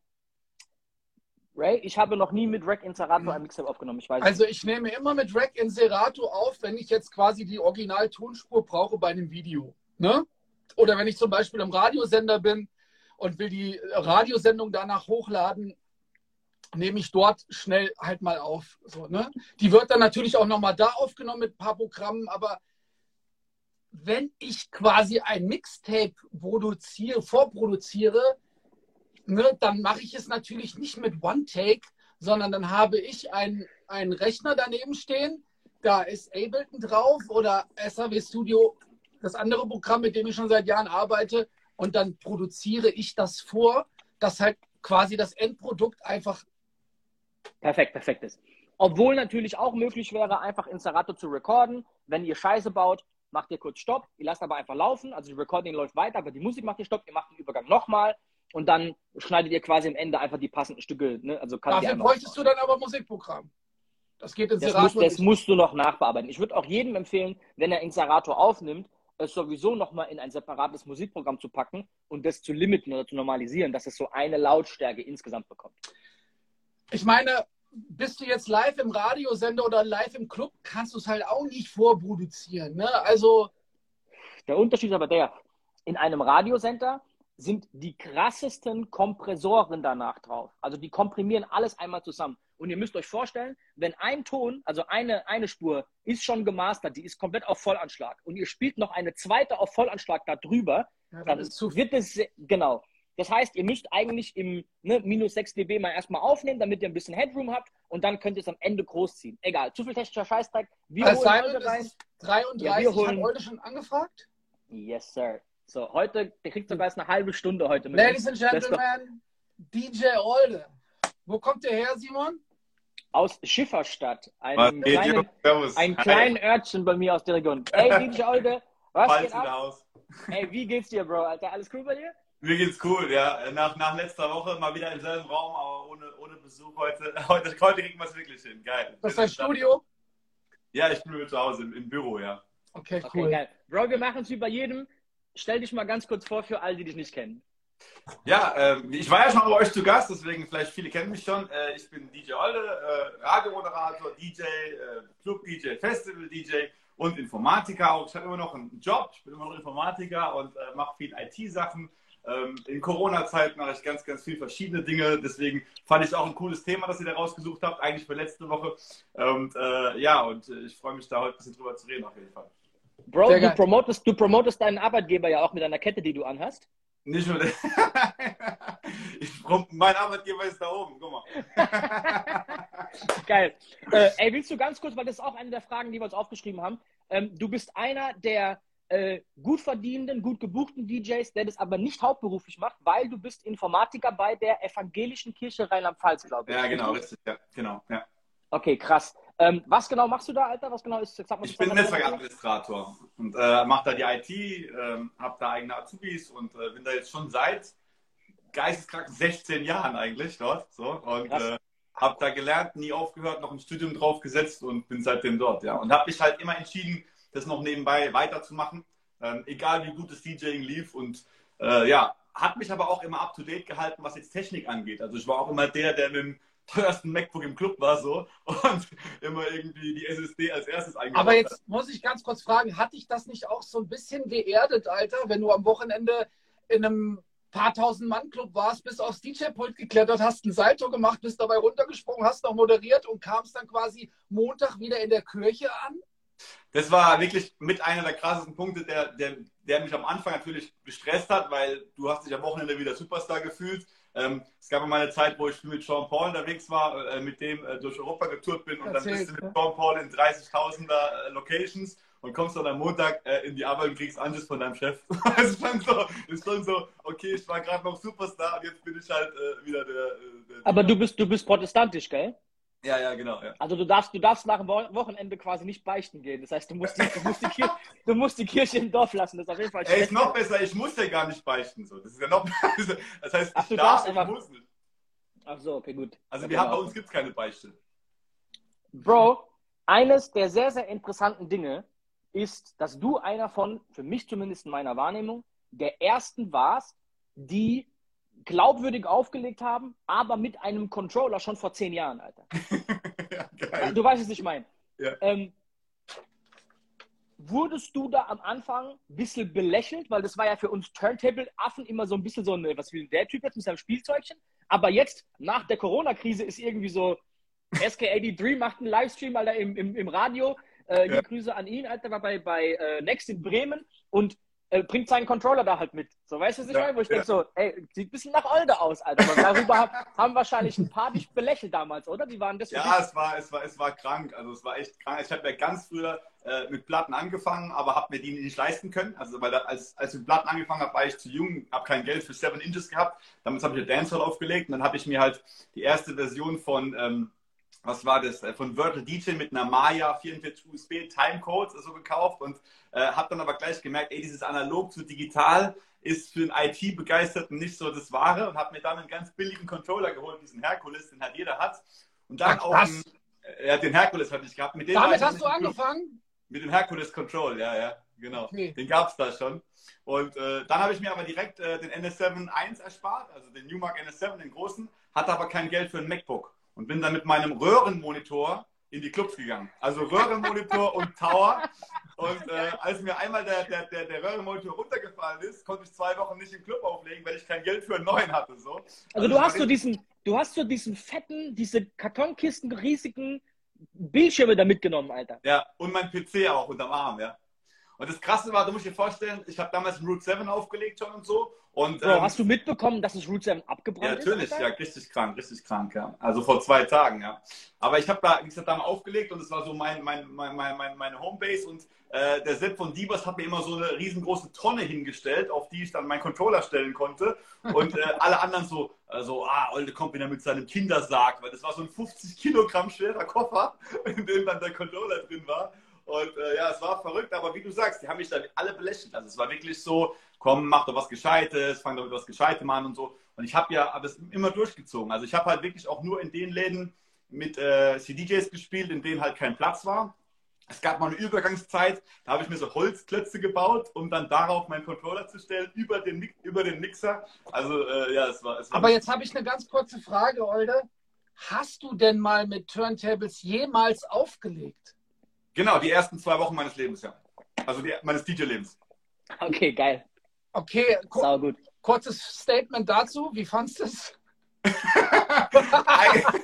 Ray, ich habe noch nie mit Rack Inserato ein Mixtape aufgenommen, ich weiß Also ich nehme immer mit Rack in Serato auf, wenn ich jetzt quasi die Original-Tonspur brauche bei einem Video. Ne? Oder wenn ich zum Beispiel im Radiosender bin und will die Radiosendung danach hochladen, nehme ich dort schnell halt mal auf. So, ne? Die wird dann natürlich auch nochmal da aufgenommen mit ein paar Programmen, aber wenn ich quasi ein Mixtape produziere, vorproduziere, ne, dann mache ich es natürlich nicht mit One Take, sondern dann habe ich einen, Rechner daneben stehen, da ist Ableton drauf oder SAW Studio, das andere Programm, mit dem ich schon seit Jahren arbeite, und dann produziere ich das vor, dass halt quasi das Endprodukt einfach Perfekt, perfekt ist. Obwohl natürlich auch möglich wäre, einfach Inserato zu recorden. Wenn ihr Scheiße baut, macht ihr kurz Stopp. Ihr lasst aber einfach laufen. Also die Recording läuft weiter, aber die Musik macht ihr Stopp. Ihr macht den Übergang nochmal und dann schneidet ihr quasi am Ende einfach die passenden Stücke. Ne? Also Dafür bräuchtest du dann aber Musikprogramm. Das geht in das, Serato muss, das musst du noch nachbearbeiten. Ich würde auch jedem empfehlen, wenn er Inserato aufnimmt, es sowieso nochmal in ein separates Musikprogramm zu packen und das zu limiten oder zu normalisieren, dass es so eine Lautstärke insgesamt bekommt. Ich meine, bist du jetzt live im Radiosender oder live im Club, kannst du es halt auch nicht vorproduzieren. Ne? Also, Der Unterschied ist aber der, in einem Radiosender sind die krassesten Kompressoren danach drauf. Also die komprimieren alles einmal zusammen. Und ihr müsst euch vorstellen, wenn ein Ton, also eine, eine Spur, ist schon gemastert, die ist komplett auf Vollanschlag und ihr spielt noch eine zweite auf Vollanschlag da drüber, ja, dann ist zu wird es, genau. Das heißt, ihr müsst eigentlich im ne, minus 6 dB mal erstmal aufnehmen, damit ihr ein bisschen Headroom habt und dann könnt ihr es am Ende großziehen. Egal, zu viel technischer Scheißdreck. Wir Als holen Simon heute rein. ist es 33. Ja, wir holen- Hat heute schon angefragt? Yes, sir. So, heute, der kriegt sogar jetzt eine halbe Stunde heute mit. Ladies and Gentlemen, DJ Olde. Wo kommt der her, Simon? Aus Schifferstadt, einem kleinen? Servus. ein kleinen Örtchen bei mir aus der Region. Ey, [laughs] DJ Olde, was Falls geht wieder ab? aus. Ey, wie geht's dir, Bro, Alter? Alles cool bei dir? Mir geht's cool, ja. Nach, nach letzter Woche mal wieder im selben Raum, aber ohne, ohne Besuch heute. [laughs] Heute, heute kriegen wir es wirklich hin. Geil. Das ist dein Studio? Ja, ich bin zu Hause im, im Büro, ja. Okay, Okay, cool. geil. Bro, wir machen es wie bei jedem. Stell dich mal ganz kurz vor für alle, die dich nicht kennen. Ja, ähm, ich war ja schon mal bei euch zu Gast, deswegen vielleicht viele kennen mich schon. Äh, ich bin DJ Olde, äh, Radiomoderator, DJ, äh, Club-DJ, Festival-DJ und Informatiker. Auch ich habe immer noch einen Job, ich bin immer noch Informatiker und äh, mache viel IT-Sachen. Ähm, in Corona-Zeit mache ich ganz, ganz viel verschiedene Dinge. Deswegen fand ich auch ein cooles Thema, das ihr da rausgesucht habt, eigentlich für letzte Woche. Und äh, ja, und äh, ich freue mich da heute ein bisschen drüber zu reden, auf jeden Fall. Bro, Sehr du geil. promotest, du promotest deinen Arbeitgeber ja auch mit einer Kette, die du anhast. Nicht nur [laughs] der. ich, mein Arbeitgeber ist da oben, guck mal. [laughs] Geil. Äh, ey, willst du ganz kurz, weil das ist auch eine der Fragen, die wir uns aufgeschrieben haben. Ähm, du bist einer der äh, gut verdienenden, gut gebuchten DJs, der das aber nicht hauptberuflich macht, weil du bist Informatiker bei der Evangelischen Kirche Rheinland-Pfalz, glaube ich. Ja, genau, richtig. Ja, genau. Ja. Okay, krass. Ähm, was genau machst du da, Alter? Was genau ist? Sag mal, Ich bin Netzwerkadministrator und äh, mache da die IT, ähm, habe da eigene Azubis und äh, bin da jetzt schon seit geisteskrank 16 Jahren eigentlich dort. So, und äh, habe da gelernt, nie aufgehört, noch ein Studium draufgesetzt und bin seitdem dort. Ja. Und habe mich halt immer entschieden, das noch nebenbei weiterzumachen, ähm, egal wie gut das DJing lief. Und äh, ja, hat mich aber auch immer up to date gehalten, was jetzt Technik angeht. Also ich war auch immer der, der mit dem teuersten MacBook im Club war so und immer irgendwie die SSD als erstes eingebaut Aber jetzt muss ich ganz kurz fragen, hat dich das nicht auch so ein bisschen geerdet, Alter, wenn du am Wochenende in einem paar tausend Mann Club warst, bist aufs DJ-Pult geklettert, hast ein Salto gemacht, bist dabei runtergesprungen, hast noch moderiert und kamst dann quasi Montag wieder in der Kirche an? Das war wirklich mit einer der krassesten Punkte, der, der, der mich am Anfang natürlich gestresst hat, weil du hast dich am Wochenende wieder Superstar gefühlt. Ähm, es gab mal eine Zeit, wo ich mit Sean Paul unterwegs war, äh, mit dem äh, durch Europa getourt bin und Erzähl, dann bist du mit Sean Paul in 30.000er äh, Locations und kommst dann am Montag äh, in die Arbeit und kriegst Anschluss von deinem Chef. [laughs] das ist schon so, ist schon so okay, ich war gerade noch Superstar und jetzt bin ich halt äh, wieder der, der Aber du bist, du bist protestantisch, gell? Ja, ja, genau. Ja. Also du darfst, du darfst nach dem Wochenende quasi nicht beichten gehen. Das heißt, du musst die, du musst die, Kirche, [laughs] du musst die Kirche im Dorf lassen. Das ist auf jeden Fall Ey, ist noch besser, ich muss ja gar nicht beichten. So. Das ist ja noch [laughs] besser. Das heißt, Ach, ich darf, ich muss nicht. Ach so, okay, gut. Also wir haben, bei uns gibt es keine Beichte. Bro, eines der sehr, sehr interessanten Dinge ist, dass du einer von, für mich zumindest in meiner Wahrnehmung, der ersten warst, die glaubwürdig aufgelegt haben, aber mit einem Controller schon vor zehn Jahren, Alter. [laughs] ja. Du weißt, was ich meine. Ja. Ähm, wurdest du da am Anfang ein bisschen belächelt, weil das war ja für uns Turntable-Affen immer so ein bisschen so ein, was will der Typ jetzt mit seinem Spielzeugchen? Aber jetzt, nach der Corona-Krise, ist irgendwie so, SK83 macht einen Livestream, Alter, im, im, im Radio. Äh, ja. Grüße an ihn, Alter, war bei, bei äh, Next in Bremen und äh, bringt seinen Controller da halt mit. So, weißt du, was ich ja, meine? Wo ich ja. denke so, ey, sieht ein bisschen nach Olde aus, Alter. Aber darüber haben wahrscheinlich ein paar dich belächelt damals, oder? Wie waren das Ja, es war, es, war, es war krank. Also es war echt krank. Ich habe ja ganz früher äh, mit Platten angefangen, aber habe mir die nicht leisten können. Also weil da, als, als ich mit Platten angefangen habe, war ich zu jung, habe kein Geld für 7 Inches gehabt. Damals habe ich eine Dancehall aufgelegt und dann habe ich mir halt die erste Version von... Ähm, was war das, äh, von Virtual DJ mit einer Maya 44 USB Timecode so gekauft und äh, habe dann aber gleich gemerkt, ey, dieses analog zu digital ist für einen IT-Begeisterten nicht so das Wahre und habe mir dann einen ganz billigen Controller geholt, diesen Herkules, den halt jeder hat. Und dann Ach, auch einen, äh, den Herkules hatte ich gehabt. Mit dem Damit hast du angefangen? Mit dem Herkules Control, ja, ja, genau. Okay. Den gab es da schon. Und äh, dann habe ich mir aber direkt äh, den NS7 1 erspart, also den Newmark NS7, den großen, hatte aber kein Geld für ein MacBook und bin dann mit meinem Röhrenmonitor in die Clubs gegangen. Also Röhrenmonitor und Tower. Und äh, als mir einmal der, der, der, der Röhrenmonitor runtergefallen ist, konnte ich zwei Wochen nicht im Club auflegen, weil ich kein Geld für einen neuen hatte. So. Also, also du hast so diesen, du hast so diesen fetten, diese Kartonkisten, riesigen Bildschirme da mitgenommen, Alter. Ja, und mein PC auch unterm Arm, ja. Und das Krasse war, du musst dir vorstellen, ich habe damals ein Route 7 aufgelegt schon und so. Und, Bro, ähm, hast du mitbekommen, dass das Route 7 abgebrannt ja, natürlich, ist? Natürlich, ja, richtig krank, richtig krank, ja. Also vor zwei Tagen, ja. Aber ich habe da, wie gesagt, da mal aufgelegt und es war so mein, mein, mein, mein, meine Homebase und äh, der Sepp von Diebers hat mir immer so eine riesengroße Tonne hingestellt, auf die ich dann meinen Controller stellen konnte. Und äh, [laughs] alle anderen so, also, ah, Olde kommt wieder mit seinem Kindersarg, weil das war so ein 50 Kilogramm schwerer Koffer, [laughs] in dem dann der Controller drin war. Und äh, ja, es war verrückt, aber wie du sagst, die haben mich dann alle belächelt. Also es war wirklich so, komm, mach doch was Gescheites, fang doch mit was Gescheitem an und so. Und ich habe ja das immer durchgezogen. Also ich habe halt wirklich auch nur in den Läden mit äh, CDJs gespielt, in denen halt kein Platz war. Es gab mal eine Übergangszeit, da habe ich mir so Holzklötze gebaut, um dann darauf meinen Controller zu stellen, über den, über den Mixer. Also äh, ja, es war, es war. Aber jetzt habe ich eine ganz kurze Frage, Olde. Hast du denn mal mit Turntables jemals aufgelegt? Genau, die ersten zwei Wochen meines Lebens, ja. Also die, meines DJ-Lebens. Okay, geil. Okay, Sau gut. kurzes Statement dazu. Wie fandest du [laughs] es? [laughs]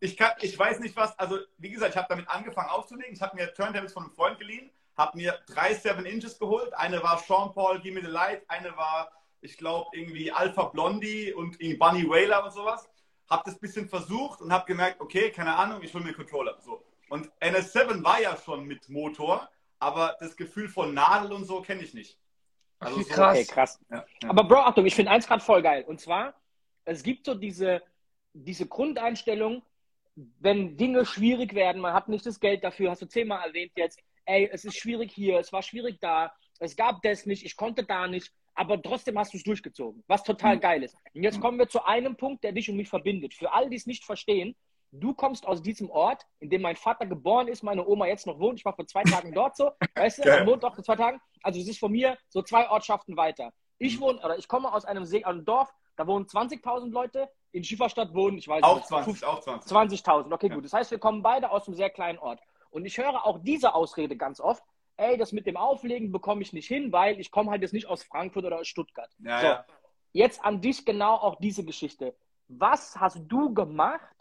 ich, ich weiß nicht was, also wie gesagt, ich habe damit angefangen aufzulegen. Ich habe mir Turntables von einem Freund geliehen, habe mir drei 7 Inches geholt. Eine war Sean Paul, Give Me the Light, eine war, ich glaube, irgendwie Alpha Blondie und Bunny Whaler und sowas. Habe das ein bisschen versucht und habe gemerkt, okay, keine Ahnung, ich hole mir einen Controller. So. Und NS7 war ja schon mit Motor, aber das Gefühl von Nadel und so kenne ich nicht. Also okay, krass. Okay, krass. Ja. Aber Bro, Achtung, ich finde eins gerade voll geil. Und zwar, es gibt so diese, diese Grundeinstellung, wenn Dinge schwierig werden, man hat nicht das Geld dafür, hast du zehnmal erwähnt jetzt, ey, es ist schwierig hier, es war schwierig da, es gab das nicht, ich konnte da nicht, aber trotzdem hast du es durchgezogen, was total mhm. geil ist. Und jetzt kommen wir zu einem Punkt, der dich und mich verbindet. Für alle, die es nicht verstehen, du kommst aus diesem Ort, in dem mein Vater geboren ist, meine Oma jetzt noch wohnt. Ich war vor zwei Tagen dort so, [laughs] weißt du, am Montag vor zwei Tagen. Also es ist von mir so zwei Ortschaften weiter. Ich wohne, oder ich komme aus einem, See, einem Dorf, da wohnen 20.000 Leute. In Schieferstadt wohnen, ich weiß Auch nicht, 20, auch 20. 20.000, okay, Ja. gut. Das heißt, wir kommen beide aus einem sehr kleinen Ort. Und ich höre auch diese Ausrede ganz oft. Ey, das mit dem Auflegen bekomme ich nicht hin, weil ich komme halt jetzt nicht aus Frankfurt oder aus Stuttgart. Ja, so, ja. jetzt an dich genau auch diese Geschichte. Was hast du gemacht,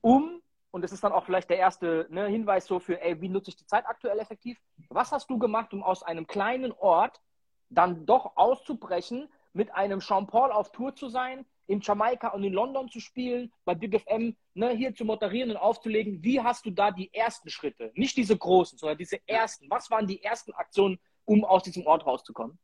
um, und das ist dann auch vielleicht der erste ne, Hinweis so für, ey, wie nutze ich die Zeit aktuell effektiv? Was hast du gemacht, um aus einem kleinen Ort dann doch auszubrechen, mit einem Jean Paul auf Tour zu sein, in Jamaika und in London zu spielen, bei Big FM ne, hier zu moderieren und aufzulegen? Wie hast du da die ersten Schritte? Nicht diese großen, sondern diese ersten. Was waren die ersten Aktionen, um aus diesem Ort rauszukommen?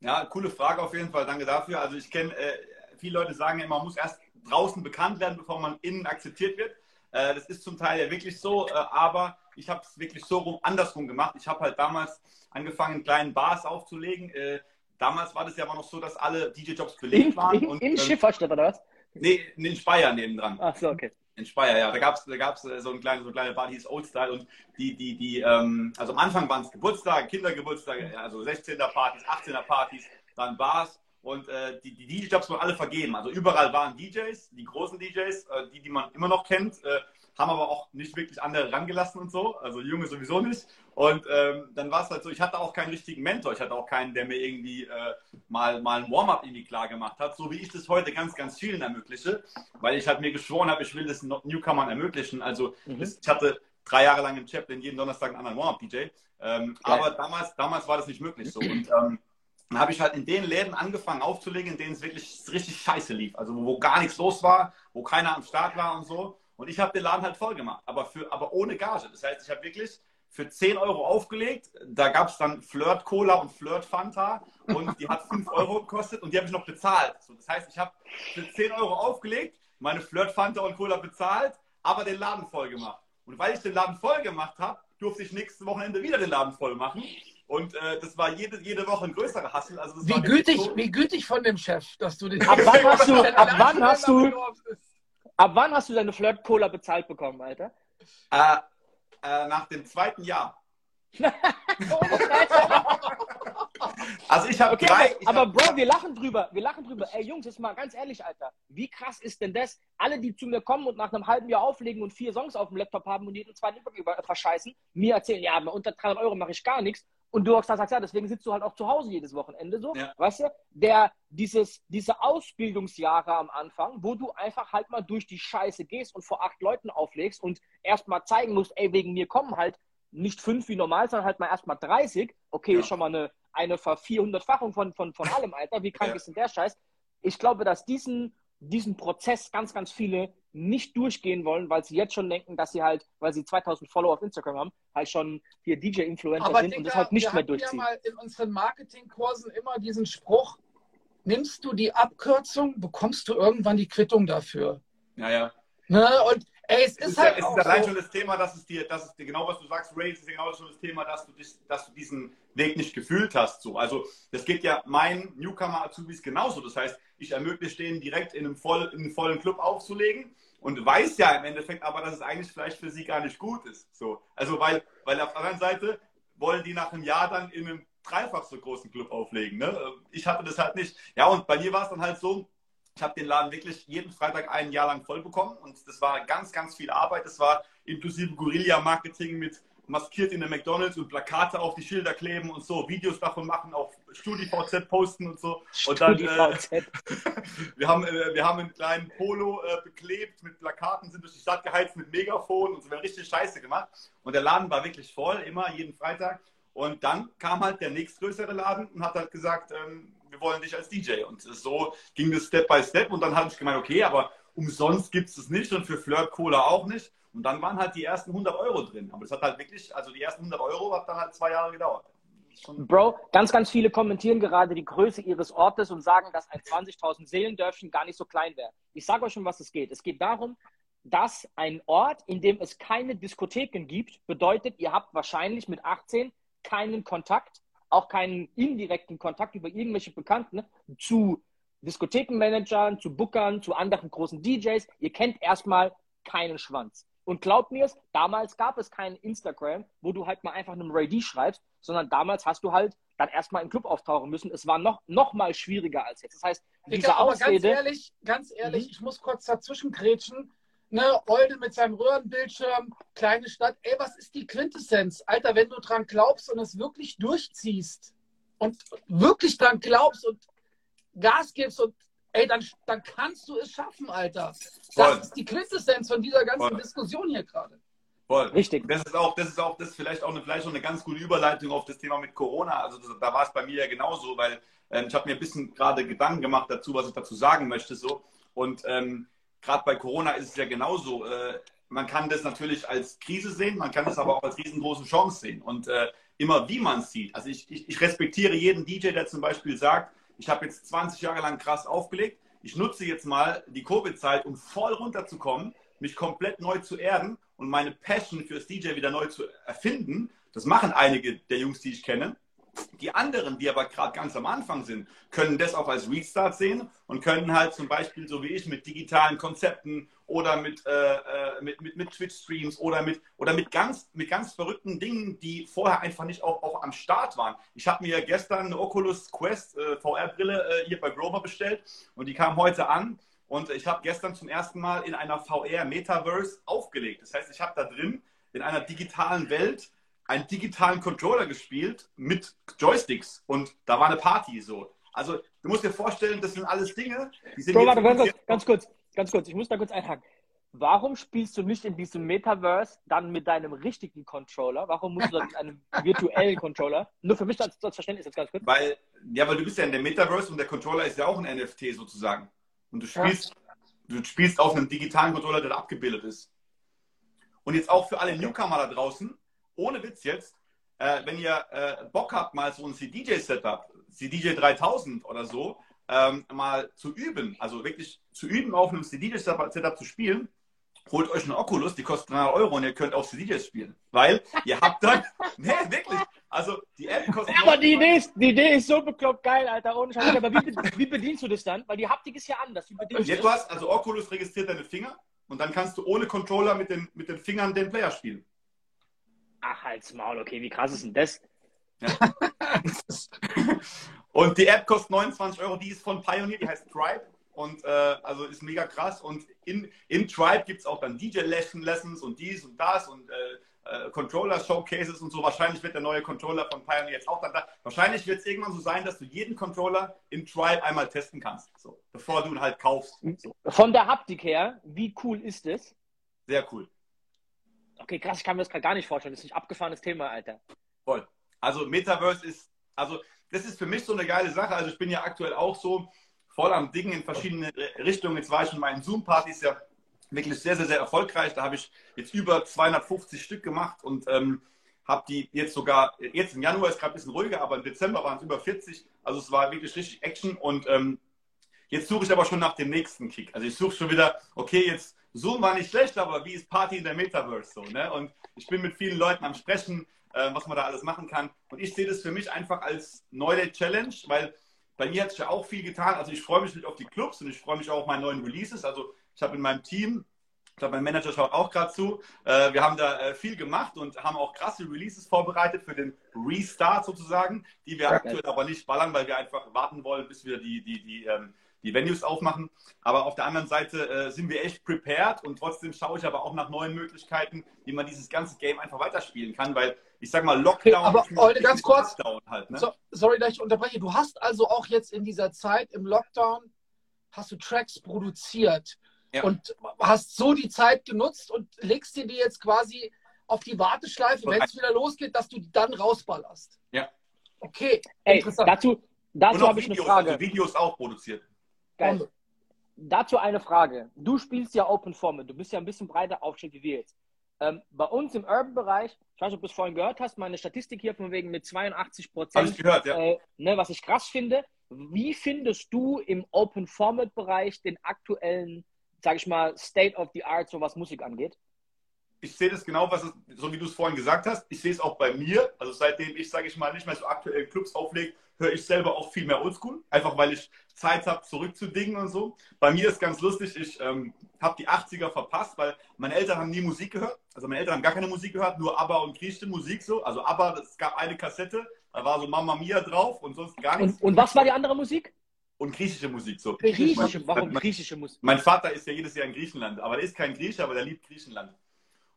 Ja, coole Frage auf jeden Fall. Danke dafür. Also ich kenne, äh, viele Leute sagen ja, man muss erst draußen bekannt werden, bevor man innen akzeptiert wird. Äh, das ist zum Teil ja wirklich so, äh, aber ich habe es wirklich so rum, andersrum gemacht. Ich habe halt damals angefangen, in kleinen Bars aufzulegen. Äh, damals war das ja aber noch so, dass alle DJ-Jobs belegt In, waren. in, und, in ähm, Schifferstadt oder was? nee, in Speyer nebendran. Ach so, okay. In Speyer, ja. Da gab es da gab's äh, so eine kleine, so eine kleine Bar, die hieß Old Style. Und die, die, die, ähm, also am Anfang waren es Geburtstage, Kindergeburtstage, also 16er Partys, 18er Partys, dann Bars. Und äh, die, die DJ-Jobs wurden alle vergeben. Also überall waren DJs, die großen DJs, äh, die, die man immer noch kennt, äh, haben aber auch nicht wirklich andere rangelassen und so. Also Junge sowieso nicht. Und ähm, dann war es halt so, ich hatte auch keinen richtigen Mentor. Ich hatte auch keinen, der mir irgendwie äh, mal, mal ein Warm-up irgendwie klar gemacht hat, so wie ich das heute ganz, ganz vielen ermögliche, weil ich halt mir geschworen habe, ich will das Newcomern ermöglichen. Also Mhm. das, ich hatte drei Jahre lang im Chaplin jeden Donnerstag einen anderen Warm-up-DJ. Ähm, aber damals, damals war das nicht möglich so. [clears throat] Und ähm, dann habe ich halt in den Läden angefangen aufzulegen, in denen es wirklich richtig scheiße lief. Also wo, gar nichts los war, wo keiner am Start war und so. Und ich habe den Laden halt voll gemacht, aber, für, aber ohne Gage. Das heißt, ich habe wirklich für 10 Euro aufgelegt. Da gab es dann Flirt Cola und Flirt Fanta und die hat 5 [laughs] Euro gekostet und die habe ich noch bezahlt. So, das heißt, ich habe für 10 Euro aufgelegt, meine Flirt Fanta und Cola bezahlt, aber den Laden voll gemacht. Und weil ich den Laden voll gemacht habe, durfte ich nächstes Wochenende wieder den Laden voll machen. Und äh, das war jede, jede Woche ein größerer Hassel. Also das Wie war gütig, so- wie gütig von dem Chef, dass du den. Ab wann hast du- [laughs] ab wann hast du- Ab wann hast du deine Flirt-Cola bezahlt bekommen, Alter? Äh, äh, nach dem zweiten Jahr. [laughs] Also ich habe Okay, drei. ich aber, hab- Bro, wir lachen drüber. Wir lachen drüber. Ey, Jungs, jetzt mal ganz ehrlich, Alter. Wie krass ist denn das? Alle, die zu mir kommen und nach einem halben Jahr auflegen und vier Songs auf dem Laptop haben und jeden zweiten Überblick über- verscheißen, mir erzählen, ja, aber unter 300 Euro mache ich gar nichts. Und du sagst, ja, deswegen sitzt du halt auch zu Hause jedes Wochenende so. Ja. Weißt du? Der, dieses, diese Ausbildungsjahre am Anfang, wo du einfach halt mal durch die Scheiße gehst und vor acht Leuten auflegst und erstmal zeigen musst, ey, wegen mir kommen halt nicht fünf wie normal, sondern halt mal erstmal 30. Okay, Ja. ist schon mal eine, eine Ver 400-Fachung von, von, von [laughs] allem, Alter. Wie krank Ja. ist denn der Scheiß? Ich glaube, dass diesen, diesen Prozess ganz, ganz viele nicht durchgehen wollen, weil sie jetzt schon denken, dass sie halt, weil sie 2000 Follower auf Instagram haben, halt schon hier DJ-Influencer sind und das halt nicht wir mehr durchziehen. ja mal in unseren Marketingkursen immer diesen Spruch: Nimmst du die Abkürzung, bekommst du irgendwann die Quittung dafür. Ja, ja. Ne? Und ey, es ist, ist, ja, halt es ist allein so, schon das Thema, dass es dir, dass es dir genau was du sagst, Ray, es ist genau schon das Thema, dass du, dich, dass du diesen Weg nicht gefühlt hast. So. Also das geht ja meinen Newcomer-Azubis genauso. Das heißt, ich ermögliche denen direkt in einem, voll, in einem vollen Club aufzulegen und weiß ja im Endeffekt aber, dass es eigentlich vielleicht für sie gar nicht gut ist. So. Also weil, weil auf der anderen Seite wollen die nach einem Jahr dann in einem dreifach so großen Club auflegen. Ne? Ich hatte das halt nicht. Ja, und bei mir war es dann halt so, ich habe den Laden wirklich jeden Freitag ein Jahr lang voll bekommen und das war ganz, ganz viel Arbeit. Das war inklusive Guerilla-Marketing mit maskiert in der McDonalds und Plakate auf die Schilder kleben und so, Videos davon machen, auf StudiVZ posten und so. Und dann, äh, [laughs] wir, haben, äh, wir haben einen kleinen Polo äh, beklebt mit Plakaten, sind durch die Stadt geheizt mit Megafon und so, wir haben richtig Scheiße gemacht. Und der Laden war wirklich voll, immer, jeden Freitag. Und dann kam halt der nächstgrößere Laden und hat halt gesagt, ähm, wir wollen dich als DJ. Und so ging das Step by Step. Und dann habe ich gemeint, okay, aber umsonst gibt es es nicht und für Flirt Cola auch nicht. Und dann waren halt die ersten 100 Euro drin. Aber das hat halt wirklich, also die ersten 100 Euro hat dann halt zwei Jahre gedauert. Bro, ganz, ganz viele kommentieren gerade die Größe ihres Ortes und sagen, dass ein 20.000 Seelendörfchen gar nicht so klein wäre. Ich sage euch schon, was es geht. Es geht darum, dass ein Ort, in dem es keine Diskotheken gibt, bedeutet, ihr habt wahrscheinlich mit 18 keinen Kontakt, auch keinen indirekten Kontakt über irgendwelche Bekannten zu Diskothekenmanagern, zu Bookern, zu anderen großen DJs. Ihr kennt erstmal keinen Schwanz. Und glaubt mir es, damals gab es kein Instagram, wo du halt mal einfach einem Ray D schreibst, sondern damals hast du halt dann erstmal im Club auftauchen müssen. Es war noch, noch mal schwieriger als jetzt. Das heißt, diese Digga, aber ganz Ausrede, ehrlich, ganz ehrlich, Mhm. ich muss kurz dazwischen grätschen. Ne, Olde mit seinem Röhrenbildschirm, kleine Stadt. Ey, was ist die Quintessenz? Alter, wenn du dran glaubst und es wirklich durchziehst und wirklich dran glaubst und Gas gibst und ey, dann, dann kannst du es schaffen, Alter. Voll. Das ist die Quintessenz von dieser ganzen Voll. Diskussion hier gerade. Voll. Richtig. Das ist auch, das ist auch, das ist vielleicht auch eine, vielleicht auch eine ganz gute Überleitung auf das Thema mit Corona. Also das, da war es bei mir ja genauso, weil ähm, ich habe mir ein bisschen gerade Gedanken gemacht dazu, was ich dazu sagen möchte. So. Und ähm, gerade bei Corona ist es ja genauso. Äh, man kann das natürlich als Krise sehen, man kann das aber auch als riesengroße Chance sehen. Und äh, immer wie man es sieht. Also ich, ich, ich respektiere jeden DJ, der zum Beispiel sagt, ich habe jetzt 20 Jahre lang krass aufgelegt. Ich nutze jetzt mal die Covid-Zeit, um voll runterzukommen, mich komplett neu zu erden und meine Passion fürs DJ wieder neu zu erfinden. Das machen einige der Jungs, die ich kenne. Die anderen, die aber gerade ganz am Anfang sind, können das auch als Restart sehen und können halt zum Beispiel, so wie ich, mit digitalen Konzepten oder mit, äh, äh, mit, mit, mit Twitch-Streams oder, mit, oder mit, ganz, mit ganz verrückten Dingen, die vorher einfach nicht auch, auch am Start waren. Ich habe mir gestern eine Oculus Quest äh, VR-Brille äh, hier bei Grover bestellt und die kam heute an. Und ich habe gestern zum ersten Mal in einer VR-Metaverse aufgelegt. Das heißt, ich habe da drin in einer digitalen Welt einen digitalen Controller gespielt mit Joysticks und da war eine Party so. Also du musst dir vorstellen, das sind alles Dinge, die sind Bro, warte, ganz kurz, ganz kurz, ganz kurz, ich muss da kurz einhaken. Warum spielst du nicht in diesem Metaverse dann mit deinem richtigen Controller? Warum musst du dann mit einem [laughs] virtuellen Controller? Nur für mich als, als Verständnis jetzt ganz kurz. Weil, ja, weil du bist ja in der Metaverse und der Controller ist ja auch ein NFT sozusagen. Und du spielst, du spielst auf einem digitalen Controller, der da abgebildet ist. Und jetzt auch für alle Newcomer da draußen, ohne Witz jetzt, äh, wenn ihr äh, Bock habt, mal so ein CDJ-Setup, CDJ 3000 oder so, ähm, mal zu üben, also wirklich zu üben, auf einem CDJ-Setup zu spielen, holt euch eine Oculus, die kostet 300 Euro und ihr könnt auf CDJs spielen. Weil ihr habt dann, [laughs] nee, wirklich, also die App kostet... Aber die Idee, ist, die Idee ist so bekloppt geil, Alter. Ohne Scheiß. Aber wie, wie bedienst du das dann? Weil die Haptik ist ja anders. Wie bedienst Ja, du das? hast, also Oculus registriert deine Finger und dann kannst du ohne Controller mit den, mit den Fingern den Player spielen. Ach, halt's Maul, okay. Wie krass ist denn das? [laughs] Und die App kostet 29 Euro, die ist von Pioneer, die heißt Tribe. Und äh, also ist mega krass. Und in, in Tribe gibt es auch dann DJ-Lessons und dies und das und äh, äh, Controller-Showcases und so. Wahrscheinlich wird der neue Controller von Pioneer jetzt auch dann da. Wahrscheinlich wird es irgendwann so sein, dass du jeden Controller in Tribe einmal testen kannst. So, bevor du ihn halt kaufst. So, Von der Haptik her, wie cool ist das? sehr cool. Okay, krass, ich kann mir das gerade gar nicht vorstellen. Das ist ein abgefahrenes Thema, Alter. Voll. Also Metaverse ist, also das ist für mich so eine geile Sache. Also ich bin ja aktuell auch so voll am Dingen in verschiedene Richtungen. Jetzt war ich in meinen Zoom-Partys ja wirklich sehr, sehr, sehr erfolgreich. Da habe ich jetzt über 250 Stück gemacht und ähm, habe die jetzt sogar, jetzt im Januar ist gerade ein bisschen ruhiger, aber im Dezember waren es über 40. Also es war wirklich richtig Action und ähm, jetzt suche ich aber schon nach dem nächsten Kick. Also ich suche schon wieder, okay, jetzt Zoom war nicht schlecht, aber wie ist Party in der Metaverse so? Ne? Und ich bin mit vielen Leuten am Sprechen, äh, was man da alles machen kann. Und ich sehe das für mich einfach als neue Challenge, weil bei mir hat sich ja auch viel getan. Also ich freue mich nicht auf die Clubs und ich freue mich auch auf meine neuen Releases. Also ich habe in meinem Team, ich glaube, mein Manager schaut auch gerade zu, äh, wir haben da äh, viel gemacht und haben auch krasse Releases vorbereitet für den Restart sozusagen, die wir Ja, aktuell aber nicht ballern, weil wir einfach warten wollen, bis wir die, die, die, ähm, die Venues aufmachen. Aber auf der anderen Seite äh, sind wir echt prepared und trotzdem schaue ich aber auch nach neuen Möglichkeiten, wie man dieses ganze Game einfach weiterspielen kann, weil ich sag mal, Lockdown. Okay, aber ist Olde, ganz kurz. Lockdown halt, ne? So, sorry, dass ich unterbreche. Du hast also auch jetzt in dieser Zeit im Lockdown, hast du Tracks produziert Ja. und hast so die Zeit genutzt und legst dir die jetzt quasi auf die Warteschleife, wenn es wieder losgeht, dass du die dann rausballerst. Ja. Okay, Ey, interessant. dazu, dazu habe ich eine Videos, Frage. also Videos auch produziert. Geil. Dazu eine Frage. Du spielst ja Open Format. Du bist ja ein bisschen breiter aufgestellt wie wir jetzt. Ähm, bei uns im Urban-Bereich, ich weiß nicht, ob du es vorhin gehört hast, meine Statistik hier von wegen mit 82 Habe ich Prozent, gehört, ja. äh, ne, was ich krass finde. Wie findest du im Open Format-Bereich den aktuellen, sag ich mal, State of the Art, so was Musik angeht? Ich sehe das genau, was es, so wie du es vorhin gesagt hast. Ich sehe es auch bei mir. Also seitdem ich, sage ich mal, nicht mehr so aktuell Clubs auflege, höre ich selber auch viel mehr Oldschool. Einfach weil ich Zeit habe, zurückzudingen und so. Bei mir ist ganz lustig, ich ähm, habe die 80er verpasst, weil meine Eltern haben nie Musik gehört. Also meine Eltern haben gar keine Musik gehört, nur ABBA und griechische Musik so. Also ABBA, es gab eine Kassette, da war so Mamma Mia drauf und sonst gar nichts. Und, und was war die andere Musik? Und griechische Musik so. Griechische, Mein- warum mein- griechische Musik? Mein Vater ist ja jedes Jahr in Griechenland, aber der ist kein Grieche, aber der liebt Griechenland.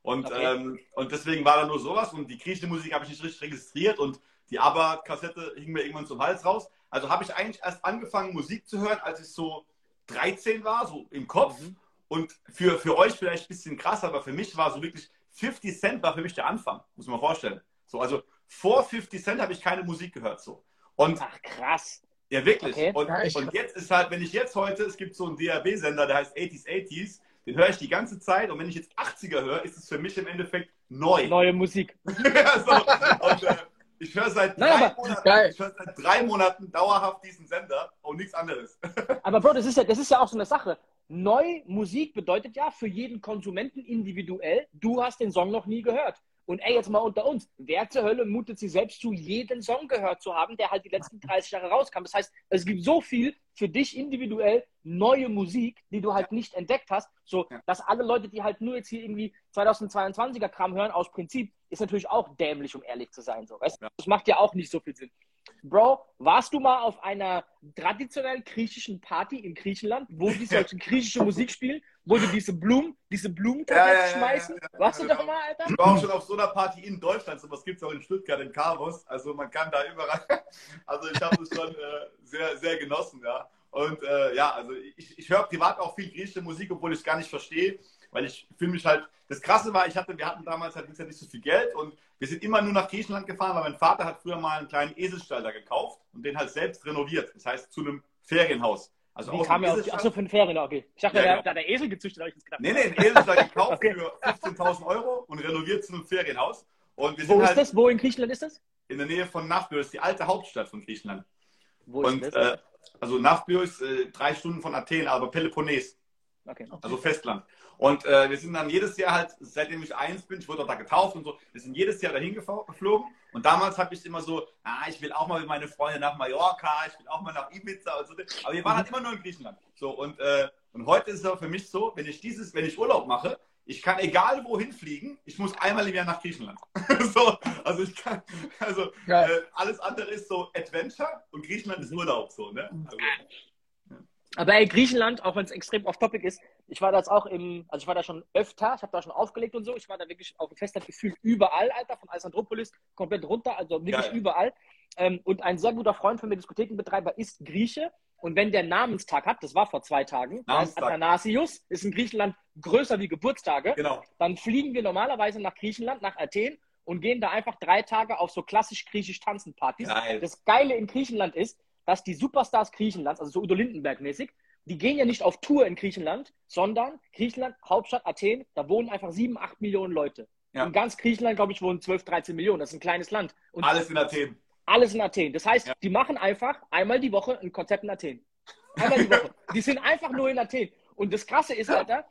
Und, Okay. ähm, und deswegen war da nur sowas und die griechische Musik habe ich nicht richtig registriert und die ABBA-Kassette hing mir irgendwann zum Hals raus. Also habe ich eigentlich erst angefangen, Musik zu hören, als ich so 13 war, so im Kopf. Mhm. Und für, für euch vielleicht ein bisschen krass, aber für mich war so wirklich 50 Cent war für mich der Anfang, muss man vorstellen. So, also vor 50 Cent habe ich keine Musik gehört. So. Und Ach, krass. ja, wirklich. Okay. Und, und jetzt ist halt, wenn ich jetzt heute, es gibt so einen DAB-Sender, der heißt 80s 80s, den höre ich die ganze Zeit und wenn ich jetzt 80er höre, ist es für mich im Endeffekt neu. Neue Musik. [laughs] so, und, äh, ich höre seit, Nein, Monaten- ich hör seit drei Monaten dauerhaft diesen Sender und nichts anderes. [laughs] Aber Bro, das ist ja, das ist ja auch so eine Sache. Neu Musik bedeutet ja für jeden Konsumenten individuell, du hast den Song noch nie gehört. Und ey, jetzt mal unter uns, wer zur Hölle mutet sich selbst zu, jeden Song gehört zu haben, der halt die letzten 30 Jahre rauskam. Das heißt, es gibt so viel für dich individuell neue Musik, die du halt nicht entdeckt hast, so dass alle Leute, die halt nur jetzt hier irgendwie 2022er Kram hören, aus Prinzip, ist natürlich auch dämlich, um ehrlich zu sein. So, weißt? Das macht ja auch nicht so viel Sinn. Bro, warst du mal auf einer traditionellen griechischen Party in Griechenland, wo die solche griechische Musik spielen, wo die diese Blumen, diese Blumentabletten Ja, ja, schmeißen? ja, warst du genau. da mal, Alter? Ich war auch schon auf so einer Party in Deutschland, sowas gibt es auch in Stuttgart im Carvos. Also man kann da überall. [laughs] Also ich habe es schon äh, sehr, sehr genossen, ja. Und äh, ja, also ich, ich höre privat auch viel griechische Musik, obwohl ich es gar nicht verstehe, weil ich fühle mich halt. Das Krasse war, ich hatte, wir hatten damals halt nicht so viel Geld und wir sind immer nur nach Griechenland gefahren, weil mein Vater hat früher mal einen kleinen Eselstall da gekauft und den halt selbst renoviert. Das heißt zu einem Ferienhaus. Also Wie aus kam er Eselstall- achso, für den Ferien, okay. Ich dachte, Ja, genau. der hat der Esel gezüchtet, habe ich jetzt gedacht. Nee, nee, einen Eselstall [laughs] gekauft Okay. für 15.000 Euro und renoviert zu einem Ferienhaus. Und wir Wo sind ist halt das? Wo in Griechenland ist das? in der Nähe von Nafplio, das ist die alte Hauptstadt von Griechenland. Wo Und ist das? äh, also Nafplio ist äh, drei Stunden von Athen, aber Peloponnes, okay. also Festland. Und äh, wir sind dann jedes Jahr halt, seitdem ich eins bin, ich wurde auch da getauft und so, wir sind jedes Jahr dahin geflogen. Und damals habe ich immer so, ah, ich will auch mal mit meinen Freunden nach Mallorca, ich will auch mal nach Ibiza und so. Aber wir waren halt immer nur in Griechenland. So, und, äh, und heute ist es aber für mich so, wenn ich dieses, wenn ich Urlaub mache, ich kann egal wohin fliegen, ich muss einmal im Jahr nach Griechenland. [laughs] so, also ich kann, also äh, alles andere ist so Adventure und Griechenland ist Urlaub so, ne? Also, Aber ey, Griechenland, auch wenn es extrem off-topic ist, ich war da jetzt auch im, also ich war da schon öfter, ich habe da schon aufgelegt und so, ich war da wirklich auf dem Festland gefühlt überall, Alter, von Alessandropolis komplett runter, also wirklich Geil. überall. Ähm, und ein sehr guter Freund von mir, Diskothekenbetreiber, ist Grieche. Und wenn der Namenstag hat, das war vor zwei Tagen, Namenstag. Athanasius, ist in Griechenland größer wie Geburtstage, genau. dann fliegen wir normalerweise nach Griechenland, nach Athen und gehen da einfach drei Tage auf so klassisch griechisch Tanzen-Partys. Geil. Das Geile in Griechenland ist, dass die Superstars Griechenlands, also so Udo Lindenberg-mäßig, die gehen ja nicht auf Tour in Griechenland, sondern Griechenland, Hauptstadt Athen, da wohnen einfach sieben, acht Millionen Leute. Ja. In ganz Griechenland, glaube ich, wohnen 12, 13 Millionen. Das ist ein kleines Land. Und Alles in Athen. alles in Athen. Das heißt, Ja. die machen einfach einmal die Woche ein Konzert in Athen. Einmal die Woche. [laughs] Die sind einfach nur in Athen. Und das Krasse ist, Alter,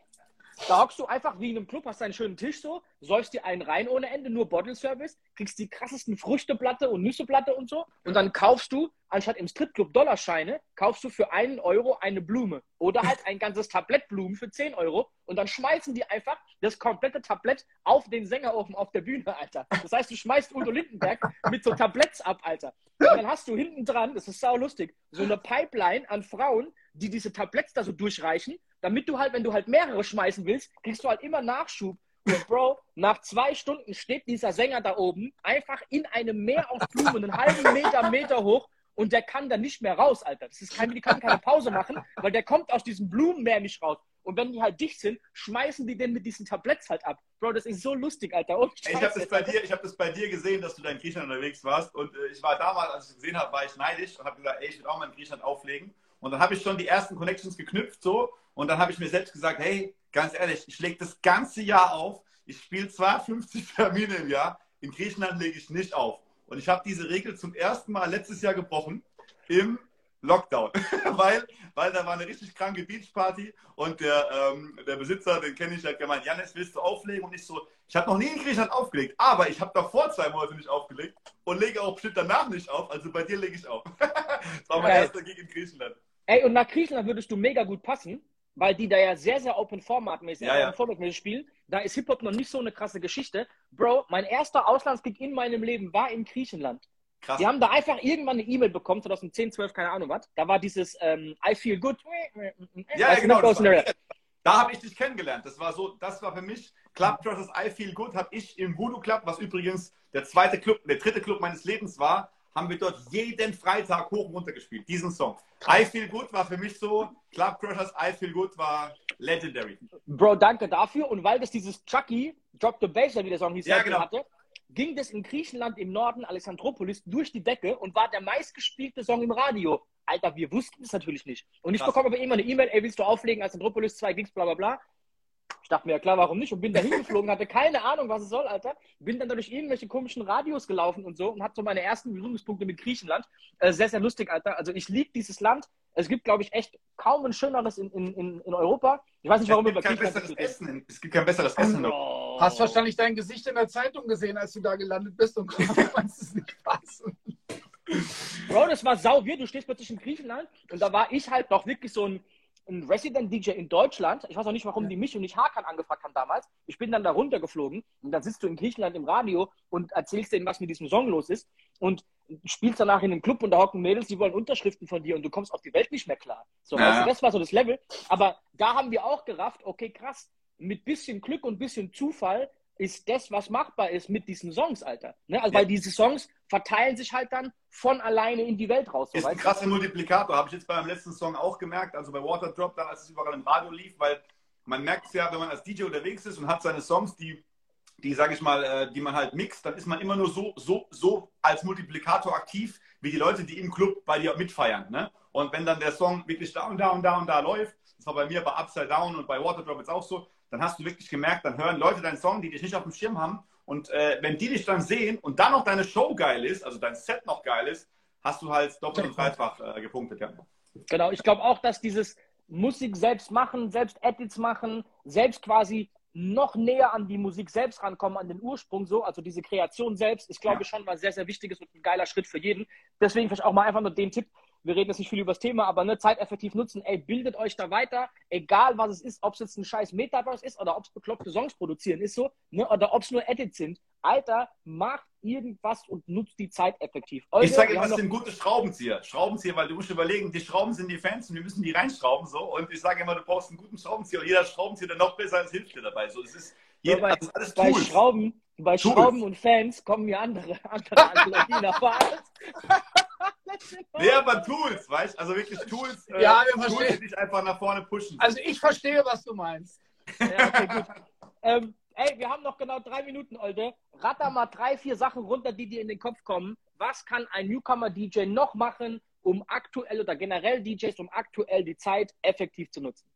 da hockst du einfach wie in einem Club, hast deinen schönen Tisch so, säufst dir einen rein ohne Ende, nur Bottle Service, kriegst die krassesten Früchteplatte und Nüsseplatte und so. Und dann kaufst du, anstatt im Stripclub Dollarscheine, kaufst du für einen Euro eine Blume. Oder halt ein ganzes Tablett Blumen für 10 Euro. Und dann schmeißen die einfach das komplette Tablett auf den Sängerofen auf der Bühne, Alter. Das heißt, du schmeißt Udo Lindenberg mit so Tabletts ab, Alter. Und dann hast du hinten dran, das ist sau lustig, so eine Pipeline an Frauen, die diese Tabletts da so durchreichen, damit du halt, wenn du halt mehrere schmeißen willst, kriegst du halt immer Nachschub. Und Bro, nach zwei Stunden steht dieser Sänger da oben einfach in einem Meer aus Blumen, einen halben Meter, Meter hoch und der kann da nicht mehr raus, Alter. Das ist kein, die kann keine Pause machen, weil der kommt aus diesem Blumenmeer nicht raus. Und wenn die halt dicht sind, schmeißen die den mit diesen Tabletts halt ab. Bro, das ist so lustig, Alter. Ey, Ich habe das, bei Alter. dir- ich hab das bei dir gesehen, dass du da in Griechenland unterwegs warst. Und äh, ich war damals, als ich es gesehen habe, war ich neidisch und habe gesagt, ey, ich will auch mal in Griechenland auflegen. Und dann habe ich schon die ersten Connections geknüpft so. Und dann habe ich mir selbst gesagt, hey, ganz ehrlich, ich lege das ganze Jahr auf. Ich spiele zwar [laughs] 50 Termine im Jahr, in Griechenland lege ich nicht auf. Und ich habe diese Regel zum ersten Mal letztes Jahr gebrochen. Im Lockdown. [laughs] weil, weil da war eine richtig kranke Beachparty und der, ähm, der Besitzer, den kenne ich, hat gemeint, Janis, willst du auflegen? Und ich so, ich habe noch nie in Griechenland aufgelegt, aber ich habe davor zwei Monate nicht aufgelegt und lege auch bestimmt danach nicht auf. Also bei dir lege ich auf. [laughs] das war mein Geil. erster Gig in Griechenland. Ey, und nach Griechenland würdest du mega gut passen, weil die da ja sehr, sehr Open-Format-mäßig Ja, ja. Open Format-mäßig spielen. Da ist Hip-Hop noch nicht so eine krasse Geschichte. Bro, mein erster Auslandsgig in meinem Leben war in Griechenland. Krass. Die haben da einfach irgendwann eine E-Mail bekommen, 2010, 12, keine Ahnung was. Da war dieses ähm, I feel good. Ja, du genau. war, da habe ich dich kennengelernt. Das war so, das war für mich Club Trusses I Feel Good. Habe ich im Voodoo Club, was übrigens der zweite Club, der dritte Club meines Lebens war, haben wir dort jeden Freitag hoch und runter gespielt. Diesen Song. I Feel Good war für mich so. Club Crushers I Feel Good war legendary. Bro, danke dafür. Und weil das dieses Chucky, Drop the Bass, wie der Song hieß, Ja, genau. hatte, ging das in Griechenland im Norden, Alexandropolis, durch die Decke und war der meistgespielte Song im Radio. Alter, wir wussten es natürlich nicht. Und ich Krass. bekomme aber immer eine E-Mail, ey, willst du auflegen, Alexandropolis, zwei Gigs, bla bla bla. Ich dachte mir, ja klar, warum nicht? Und bin da hingeflogen, hatte keine Ahnung, was es soll, Alter. Bin dann durch irgendwelche komischen Radios gelaufen und so und hatte so meine ersten Berührungspunkte mit Griechenland. Äh, sehr, sehr lustig, Alter. Also ich liebe dieses Land. Es gibt, glaube ich, echt kaum ein schöneres in, in, in, Europa. Ich weiß nicht, warum wir Es über gibt kein Griechenland besseres. Essen. Es gibt kein besseres Essen. noch. Bro. Hast wahrscheinlich dein Gesicht in der Zeitung gesehen, als du da gelandet bist und [laughs] konntest es nicht fassen. Bro, das war sau weird. Du stehst plötzlich in Griechenland und da war ich halt noch wirklich so ein, ein Resident-DJ in Deutschland. Ich weiß auch nicht, warum die mich und nicht Hakan angefragt haben damals. Ich bin dann da runtergeflogen und dann sitzt du in Griechenland im Radio und erzählst denen, was mit diesem Song los ist und spielst danach in einem Club und da hocken Mädels, die wollen Unterschriften von dir und du kommst auf die Welt nicht mehr klar. So, Ja. weißt du, das war so das Level. Aber da haben wir auch gerafft, okay, krass, mit bisschen Glück und bisschen Zufall ist das, was machbar ist mit diesen Songs, Alter. Ne? Also, Ja. weil diese Songs verteilen sich halt dann von alleine in die Welt raus. So, Ist ein krasser Multiplikator, habe ich jetzt beim letzten Song auch gemerkt, also bei Waterdrop, dann als es überall im Radio lief, weil man merkt es ja, wenn man als DJ unterwegs ist und hat seine Songs, die, die sage ich mal, äh, die man halt mixt, dann ist man immer nur so, so, so als Multiplikator aktiv, wie die Leute, die im Club bei dir mitfeiern. Ne? Und wenn dann der Song wirklich da und da und da und da läuft, das war bei mir bei Upside Down und bei Waterdrop jetzt auch so, dann hast du wirklich gemerkt, dann hören Leute deinen Song, die dich nicht auf dem Schirm haben. Und äh, wenn die dich dann sehen und dann noch deine Show geil ist, also dein Set noch geil ist, hast du halt doppelt und dreifach äh, gepunktet. Ja. Genau, ich glaube auch, dass dieses Musik selbst machen, selbst Edits machen, selbst quasi noch näher an die Musik selbst rankommen, an den Ursprung so, also diese Kreation selbst, ist, glaube ich, schon mal sehr, sehr wichtiges und ein geiler Schritt für jeden. Deswegen vielleicht auch mal einfach nur den Tipp, wir reden jetzt nicht viel über das Thema, aber ne, zeiteffektiv nutzen, ey, bildet euch da weiter, egal was es ist, ob es jetzt ein scheiß Metaverse ist oder ob es bekloppte Songs produzieren ist so, ne, oder ob es nur Edits sind. Alter, macht irgendwas und nutzt die Zeit effektiv. Ich sage haben das sind gute Schraubenzieher. Schraubenzieher, weil du musst überlegen, die Schrauben sind die Fans und wir müssen die reinschrauben so. Und ich sage immer, du brauchst einen guten Schraubenzieher und jeder Schraubenzieher, der noch besser ist, hilft dir dabei. So, es ist, jeder, bei, ist alles bei Tools. Schrauben, bei Tools. Schrauben und Fans kommen mir andere, [laughs] andere auf [laughs] alles. Nee, aber Tools, weißt du? Also wirklich Tools, äh, Ja, wir Tools, verstehen. die dich einfach nach vorne pushen. Also ich verstehe, was du meinst. Ja, okay, gut. Ähm, ey, wir haben noch genau drei Minuten, Olde. Ratter mal drei, vier Sachen runter, die dir in den Kopf kommen. Was kann ein Newcomer-DJ noch machen, um aktuell oder generell DJs, um aktuell die Zeit effektiv zu nutzen?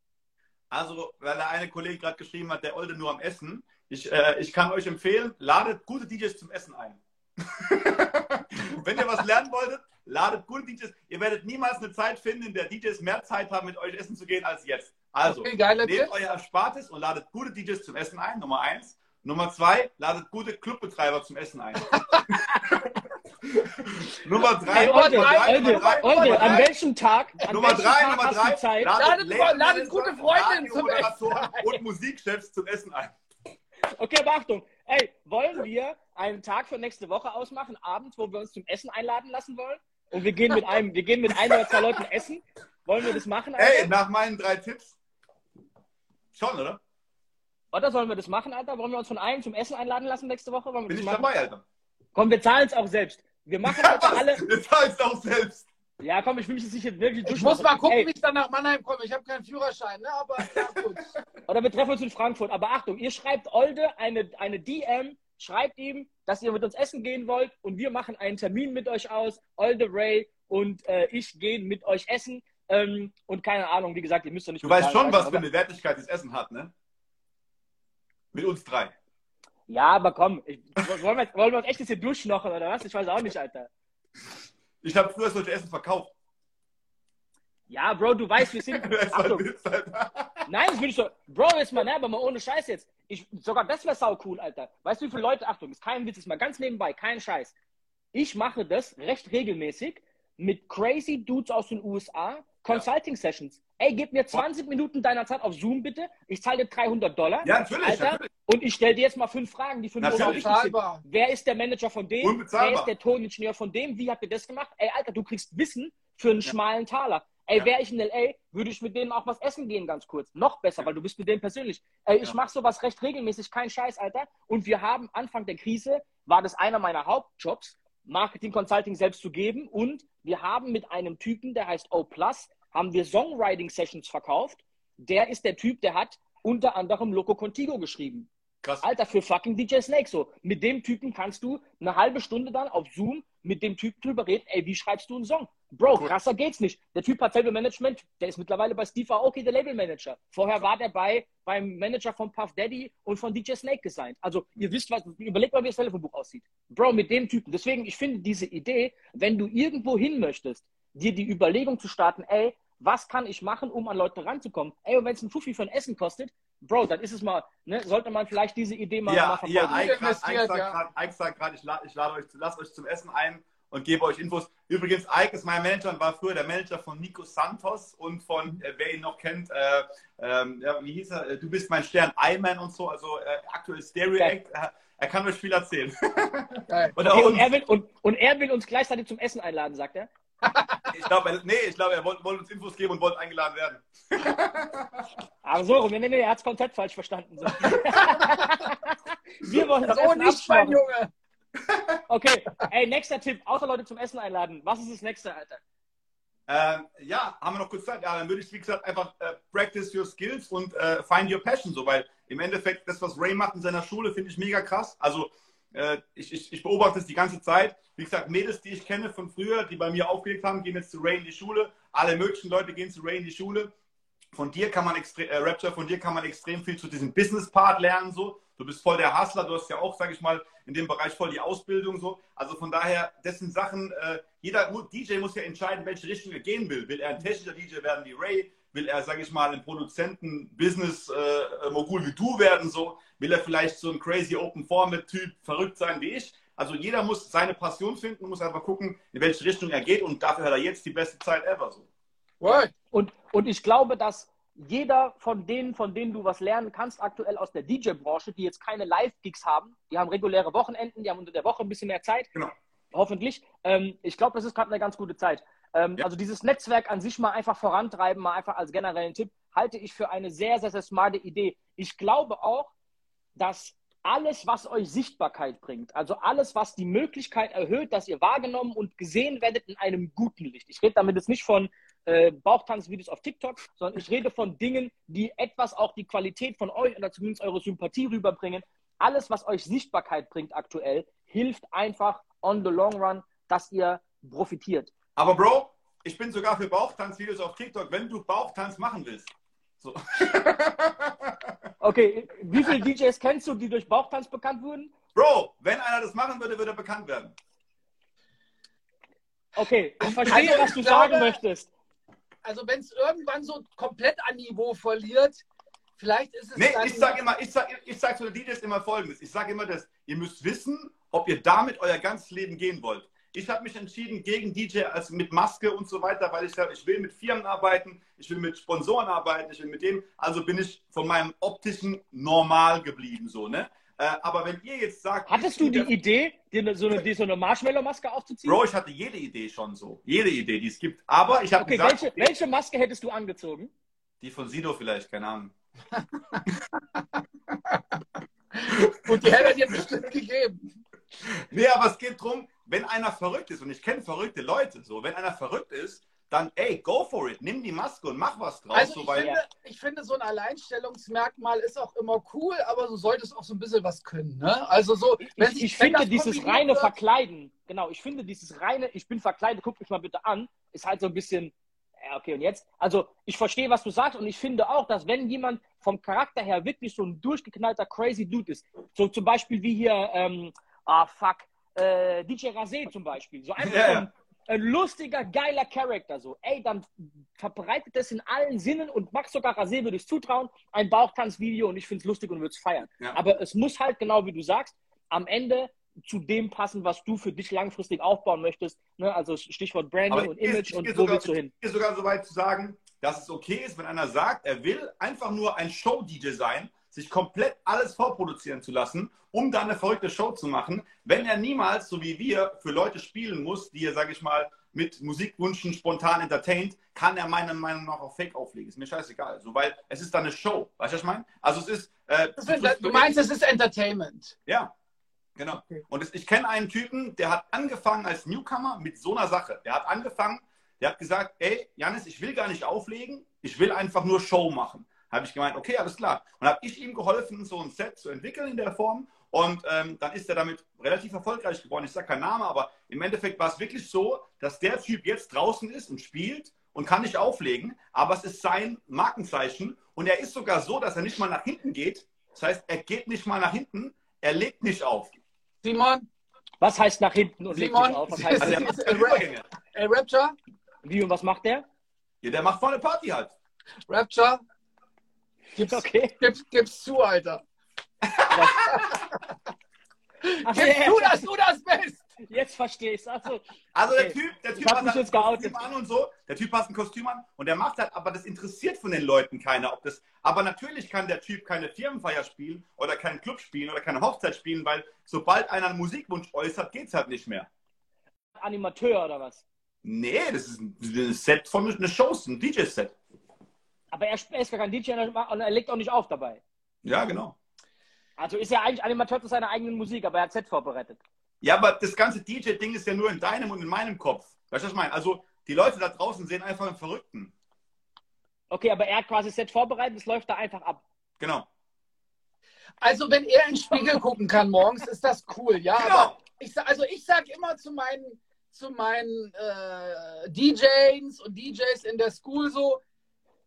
Also, weil der eine Kollege gerade geschrieben hat, der Olde nur am Essen. Ich, äh, ich kann euch empfehlen, ladet gute DJs zum Essen ein. [laughs] Wenn ihr was lernen wolltet, ladet gute DJs. Ihr werdet niemals eine Zeit finden, in der DJs mehr Zeit haben, mit euch essen zu gehen als jetzt. Also, Okay, nehmt Tipp. euer Erspartes und ladet gute DJs zum Essen ein, Nummer eins. Nummer zwei, ladet gute Clubbetreiber zum Essen ein. [laughs] Nummer drei, Ey, Nummer Olde, drei, Olde, Nummer drei, Nummer Olde, an welchem Tag? An Nummer welchem drei, Tag Nummer drei, Zeit? Ladet- Label- ladet gute Freundinnen zum Radiomoderatoren und Musikchefs zum Essen ein. Okay, aber Achtung. Ey, wollen wir einen Tag für nächste Woche ausmachen, abends, wo wir uns zum Essen einladen lassen wollen? Und wir gehen mit einem, wir gehen mit ein oder zwei Leuten essen? Wollen wir das machen? Alter? Ey, nach meinen drei Tipps. Schon, oder? Oder sollen wir das machen, Alter? Wollen wir uns von einem zum Essen einladen lassen nächste Woche? Wollen wir Bin das ich machen? dabei, Alter. Komm, wir zahlen es auch selbst. Wir machen heute alle. Jetzt zahlst du auch selbst. Ja, komm, ich will mich jetzt nicht jetzt wirklich Ich muss mal gucken, Ey, wie ich dann nach Mannheim komme. Ich habe keinen Führerschein, ne? aber ja, gut. Oder wir treffen uns in Frankfurt. Aber Achtung, ihr schreibt Olde eine, eine DM, schreibt ihm, dass ihr mit uns essen gehen wollt und wir machen einen Termin mit euch aus. Olde Ray und äh, ich gehen mit euch essen. Ähm, und keine Ahnung, wie gesagt, ihr müsst ja nicht Du weißt schon, was aber- für eine Wertigkeit das Essen hat, ne? Mit uns drei. Ja, aber komm, ich, wollen, wir, wollen wir uns echt jetzt hier durchschnochen oder was? Ich weiß auch nicht, Alter. Ich habe früher solche Essen verkauft. Ja, Bro, du weißt, wir sind. [laughs] Achtung. Nein, das will ich so. Bro, jetzt mal, ne, aber mal ohne Scheiß jetzt. Ich, sogar das wäre sau cool, Alter. Weißt du, wie viele Leute, Achtung, ist kein Witz, ist mal ganz nebenbei, kein Scheiß. Ich mache das recht regelmäßig mit crazy Dudes aus den USA, Consulting Sessions. Ey, gib mir 20 Minuten deiner Zeit auf Zoom, bitte. Ich zahle dir 300 Dollar. Ja, natürlich, Alter, natürlich. und ich stelle dir jetzt mal fünf Fragen, die für mich so wichtig sind. Wer ist der Manager von dem? Wer ist der Toningenieur von dem? Wie habt ihr das gemacht? Ey, Alter, du kriegst Wissen für einen schmalen Taler. Ey, Ja. wäre ich in L.A., würde ich mit denen auch was essen gehen, ganz kurz. Noch besser, weil du bist mit denen persönlich. Ey, ich Ja. mache sowas recht regelmäßig, kein Scheiß, Alter. Und wir haben Anfang der Krise, war das einer meiner Hauptjobs, Marketing Consulting selbst zu geben. Und wir haben mit einem Typen, der heißt O+, haben wir Songwriting-Sessions verkauft. Der ist der Typ, der hat unter anderem Loco Contigo geschrieben. Krass. Alter, für fucking DJ Snake so. Mit dem Typen kannst du eine halbe Stunde dann auf Zoom mit dem Typen drüber reden, ey, wie schreibst du einen Song? Bro, Cool. krasser geht's nicht. Der Typ hat selber Management, der ist mittlerweile bei Steve Aoki, der Labelmanager. Vorher war der bei beim Manager von Puff Daddy und von DJ Snake gesigned. Also, ihr wisst was, überlegt mal, wie das Telefonbuch aussieht. Bro, mit dem Typen. Deswegen, ich finde diese Idee, wenn du irgendwo hin möchtest, dir die Überlegung zu starten, ey, was kann ich machen, um an Leute ranzukommen? Ey, und wenn es ein Fuffi für ein Essen kostet, Bro, dann ist es mal, ne, sollte man vielleicht diese Idee mal, mal Ja, verfolgen. ja, Ike, grad- investiert, Ike sagt ja. grad- Ike sagt gerade, ich, la ich lade euch, lasst euch zum Essen ein und gebe euch Infos. Übrigens, Ike ist mein Manager und war früher der Manager von Nico Santos und von, äh, wer ihn noch kennt, äh, ähm, ja, wie hieß er? Äh, Du bist mein Stern, Iman und so, also äh, aktuell Stereo. Act. Er, er kann euch viel erzählen. Geil. [laughs] Oder Okay, und, er will, und, und er will uns gleichzeitig zum Essen einladen, sagt er. Ich glaube, er- nee, ich glaube, er wollte wollte uns Infos geben und wollte eingeladen werden. [laughs] Aber so rum, nee, nee, er hat es komplett falsch verstanden. So. [laughs] Wir wollen das So Essen nicht, mein abschmachen. Junge. Okay, ey, nächster Tipp, außer Leute zum Essen einladen. Was ist das nächste, Alter? Ähm, ja, haben wir noch kurz Zeit? Ja, dann würde ich, wie gesagt, einfach äh, practice your skills und äh, find your passion. So, weil im Endeffekt, das, was Ray macht in seiner Schule, finde ich mega krass. Also, äh, ich, ich, ich beobachte es die ganze Zeit. Wie gesagt, Mädels, die ich kenne von früher, die bei mir aufgelegt haben, gehen jetzt zu Ray in die Schule. Alle möglichen Leute gehen zu Ray in die Schule. Von dir kann man extrem, äh, Rapture, von dir kann man extrem viel zu diesem Business-Part lernen. So. Du bist voll der Hustler, du hast ja auch, sag ich mal, in dem Bereich voll die Ausbildung. So. Also von daher, das sind Sachen, äh, jeder DJ muss ja entscheiden, welche Richtung er gehen will. Will er ein technischer DJ werden wie Ray? Will er, sag ich mal, ein Produzenten-Business-Mogul wie du werden? So? Will er vielleicht so ein crazy Open-Format-Typ verrückt sein wie ich? Also jeder muss seine Passion finden, muss einfach gucken, in welche Richtung er geht und dafür hat er jetzt die beste Zeit ever. So. Word. Und, und ich glaube, dass jeder von denen, von denen du was lernen kannst, aktuell aus der DJ-Branche, die jetzt keine Live-Gigs haben, die haben reguläre Wochenenden, die haben unter der Woche ein bisschen mehr Zeit, Genau. hoffentlich. Ähm, ich glaube, das ist gerade eine ganz gute Zeit. Ähm, Ja. Also dieses Netzwerk an sich mal einfach vorantreiben, mal einfach als generellen Tipp, halte ich für eine sehr, sehr, sehr smarte Idee. Ich glaube auch, dass alles, was euch Sichtbarkeit bringt, also alles, was die Möglichkeit erhöht, dass ihr wahrgenommen und gesehen werdet in einem guten Licht. Ich rede damit jetzt nicht von äh, Bauchtanzvideos auf TikTok, sondern ich rede von Dingen, die etwas auch die Qualität von euch oder zumindest eure Sympathie rüberbringen. Alles, was euch Sichtbarkeit bringt aktuell, hilft einfach on the long run, dass ihr profitiert. Aber Bro, ich bin sogar für Bauchtanzvideos auf TikTok, wenn du Bauchtanz machen willst. So. [laughs] Okay, wie viele DJs kennst du, die durch Bauchtanz bekannt wurden? Bro, wenn einer das machen würde, würde er bekannt werden. Okay, ich verstehe, Also, was du glaube- sagen möchtest. Also wenn es irgendwann so komplett an Niveau verliert, vielleicht ist es Nee, dann... ich sag immer, ich sag, ich sag zu den DJs immer folgendes. Ich sage immer das, ihr müsst wissen, ob ihr damit euer ganzes Leben gehen wollt. Ich habe mich entschieden gegen DJ als mit Maske und so weiter, weil ich sage, ich will mit Firmen arbeiten, ich will mit Sponsoren arbeiten, ich will mit dem, also bin ich von meinem optischen normal geblieben, so, ne? Äh, aber wenn ihr jetzt sagt, Hattest du die Idee, dir so eine, so eine Marshmallow-Maske aufzuziehen? Bro, ich hatte jede Idee schon so. Jede Idee, die es gibt. Aber ich habe okay, gesagt, welche, welche Maske hättest du angezogen? die von Sido vielleicht, keine Ahnung. [laughs] Und die hätte er dir bestimmt gegeben. Nee, aber es geht drum, wenn einer verrückt ist, und ich kenne verrückte Leute, so, wenn einer verrückt ist, dann, ey, go for it, nimm die Maske und mach was draus. Also so, ich weil, finde, ich finde, so ein Alleinstellungsmerkmal ist auch immer cool, aber du solltest auch so ein bisschen was können. Ne? Also so, wenn Ich, sich- ich wenn finde dieses reine wird- Verkleiden, genau, ich finde dieses reine, ich bin verkleidet, guck mich mal bitte an, ist halt so ein bisschen, ja, okay, und jetzt? Also, ich verstehe, was du sagst und ich finde auch, dass wenn jemand vom Charakter her wirklich so ein durchgeknallter crazy Dude ist, so zum Beispiel wie hier, ähm, ah, fuck, äh, DJ Rasé zum Beispiel, so einfach ja. ein ein lustiger, geiler Charakter so. Ey, dann verbreitet das in allen Sinnen und Max sogar Rasé würde ich zutrauen, ein Bauchtanzvideo und ich finde es lustig und würde es feiern. Ja. Aber es muss halt genau wie du sagst, am Ende zu dem passen, was du für dich langfristig aufbauen möchtest. Ne? Also Stichwort Branding Aber und Image ich und gehe wo sogar- willst du hin? Ich gehe sogar so weit zu sagen, dass es okay ist, wenn einer sagt, er will einfach nur ein Show-DJ sein, sich komplett alles vorproduzieren zu lassen, um dann eine verrückte Show zu machen, wenn er niemals, so wie wir, für Leute spielen muss, die er, sage ich mal, mit Musikwünschen spontan entertaint, kann er meiner Meinung nach auch Fake auflegen. Ist mir scheißegal. So, weil es ist dann eine Show. Weißt du, was ich meine? Also es ist. Äh, Das ist, du meinst, es ist Entertainment. Ja, genau. Und es, ich kenne einen Typen, der hat angefangen als Newcomer mit so einer Sache. Der hat angefangen, der hat gesagt, ey, Janis, ich will gar nicht auflegen, ich will einfach nur Show machen. Habe ich gemeint, okay, alles klar. Und habe ich ihm geholfen, so ein Set zu entwickeln in der Form. Und ähm, dann ist er damit relativ erfolgreich geworden. Ich sage keinen Namen, aber im Endeffekt war es wirklich so, dass der Typ jetzt draußen ist und spielt und kann nicht auflegen, aber es ist sein Markenzeichen. Und er ist sogar so, dass er nicht mal nach hinten geht. Das heißt, er geht nicht mal nach hinten, er legt nicht auf. Simon, Was heißt nach hinten und legt Simon, sich auf? Was heißt Also er äh, Rapture, Wie und was macht der? Ja, der macht vorne Party halt. Rapture, gib's, Okay. gib's, gib's zu, Alter. Ach, Gib's ja, zu, dass du das bist. Jetzt verstehe ich es. Also, Also der Okay. Typ, der Typ hat mich jetzt ein geoutet. Kostüm an und so. Der Typ hat ein Kostüm an und der macht halt, aber das interessiert von den Leuten keiner, ob das. Aber natürlich kann der Typ keine Firmenfeier spielen oder keinen Club spielen oder keine Hochzeit spielen, weil sobald einer einen Musikwunsch äußert, geht's halt nicht mehr. Animateur oder was? Nee, das ist ein Set von eine Show, ein DJ-Set. Aber er er ist gar kein DJ und er- legt auch nicht auf dabei. Ja, genau. Also ist er eigentlich Animateur zu seiner eigenen Musik, aber er hat Set vorbereitet. Ja, aber das ganze DJ-Ding ist ja nur in deinem und in meinem Kopf. Weißt du, was ich meine? Also die Leute da draußen sehen einfach einen Verrückten. Okay, aber er hat quasi Set vorbereitet, es läuft da einfach ab. Genau. Also, wenn er in den Spiegel gucken kann morgens, ist das cool, ja. Genau. Aber ich, also ich sage immer zu meinen, zu meinen äh, DJs und DJs in der School so,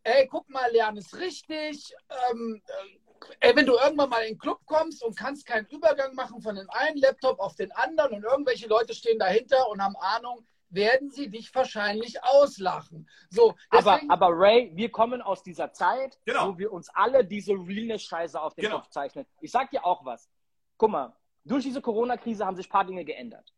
ey, guck mal, lern es richtig. Ähm, äh, ey, wenn du irgendwann mal in den Club kommst und kannst keinen Übergang machen von dem einen Laptop auf den anderen und irgendwelche Leute stehen dahinter und haben Ahnung, werden sie dich wahrscheinlich auslachen. So, Aber, deswegen, aber Ray, wir kommen aus dieser Zeit, Genau. wo wir uns alle diese Realness-Scheiße auf den Genau. Kopf zeichnen. Ich sag dir auch was. Guck mal, durch diese Corona-Krise haben sich ein paar Dinge geändert.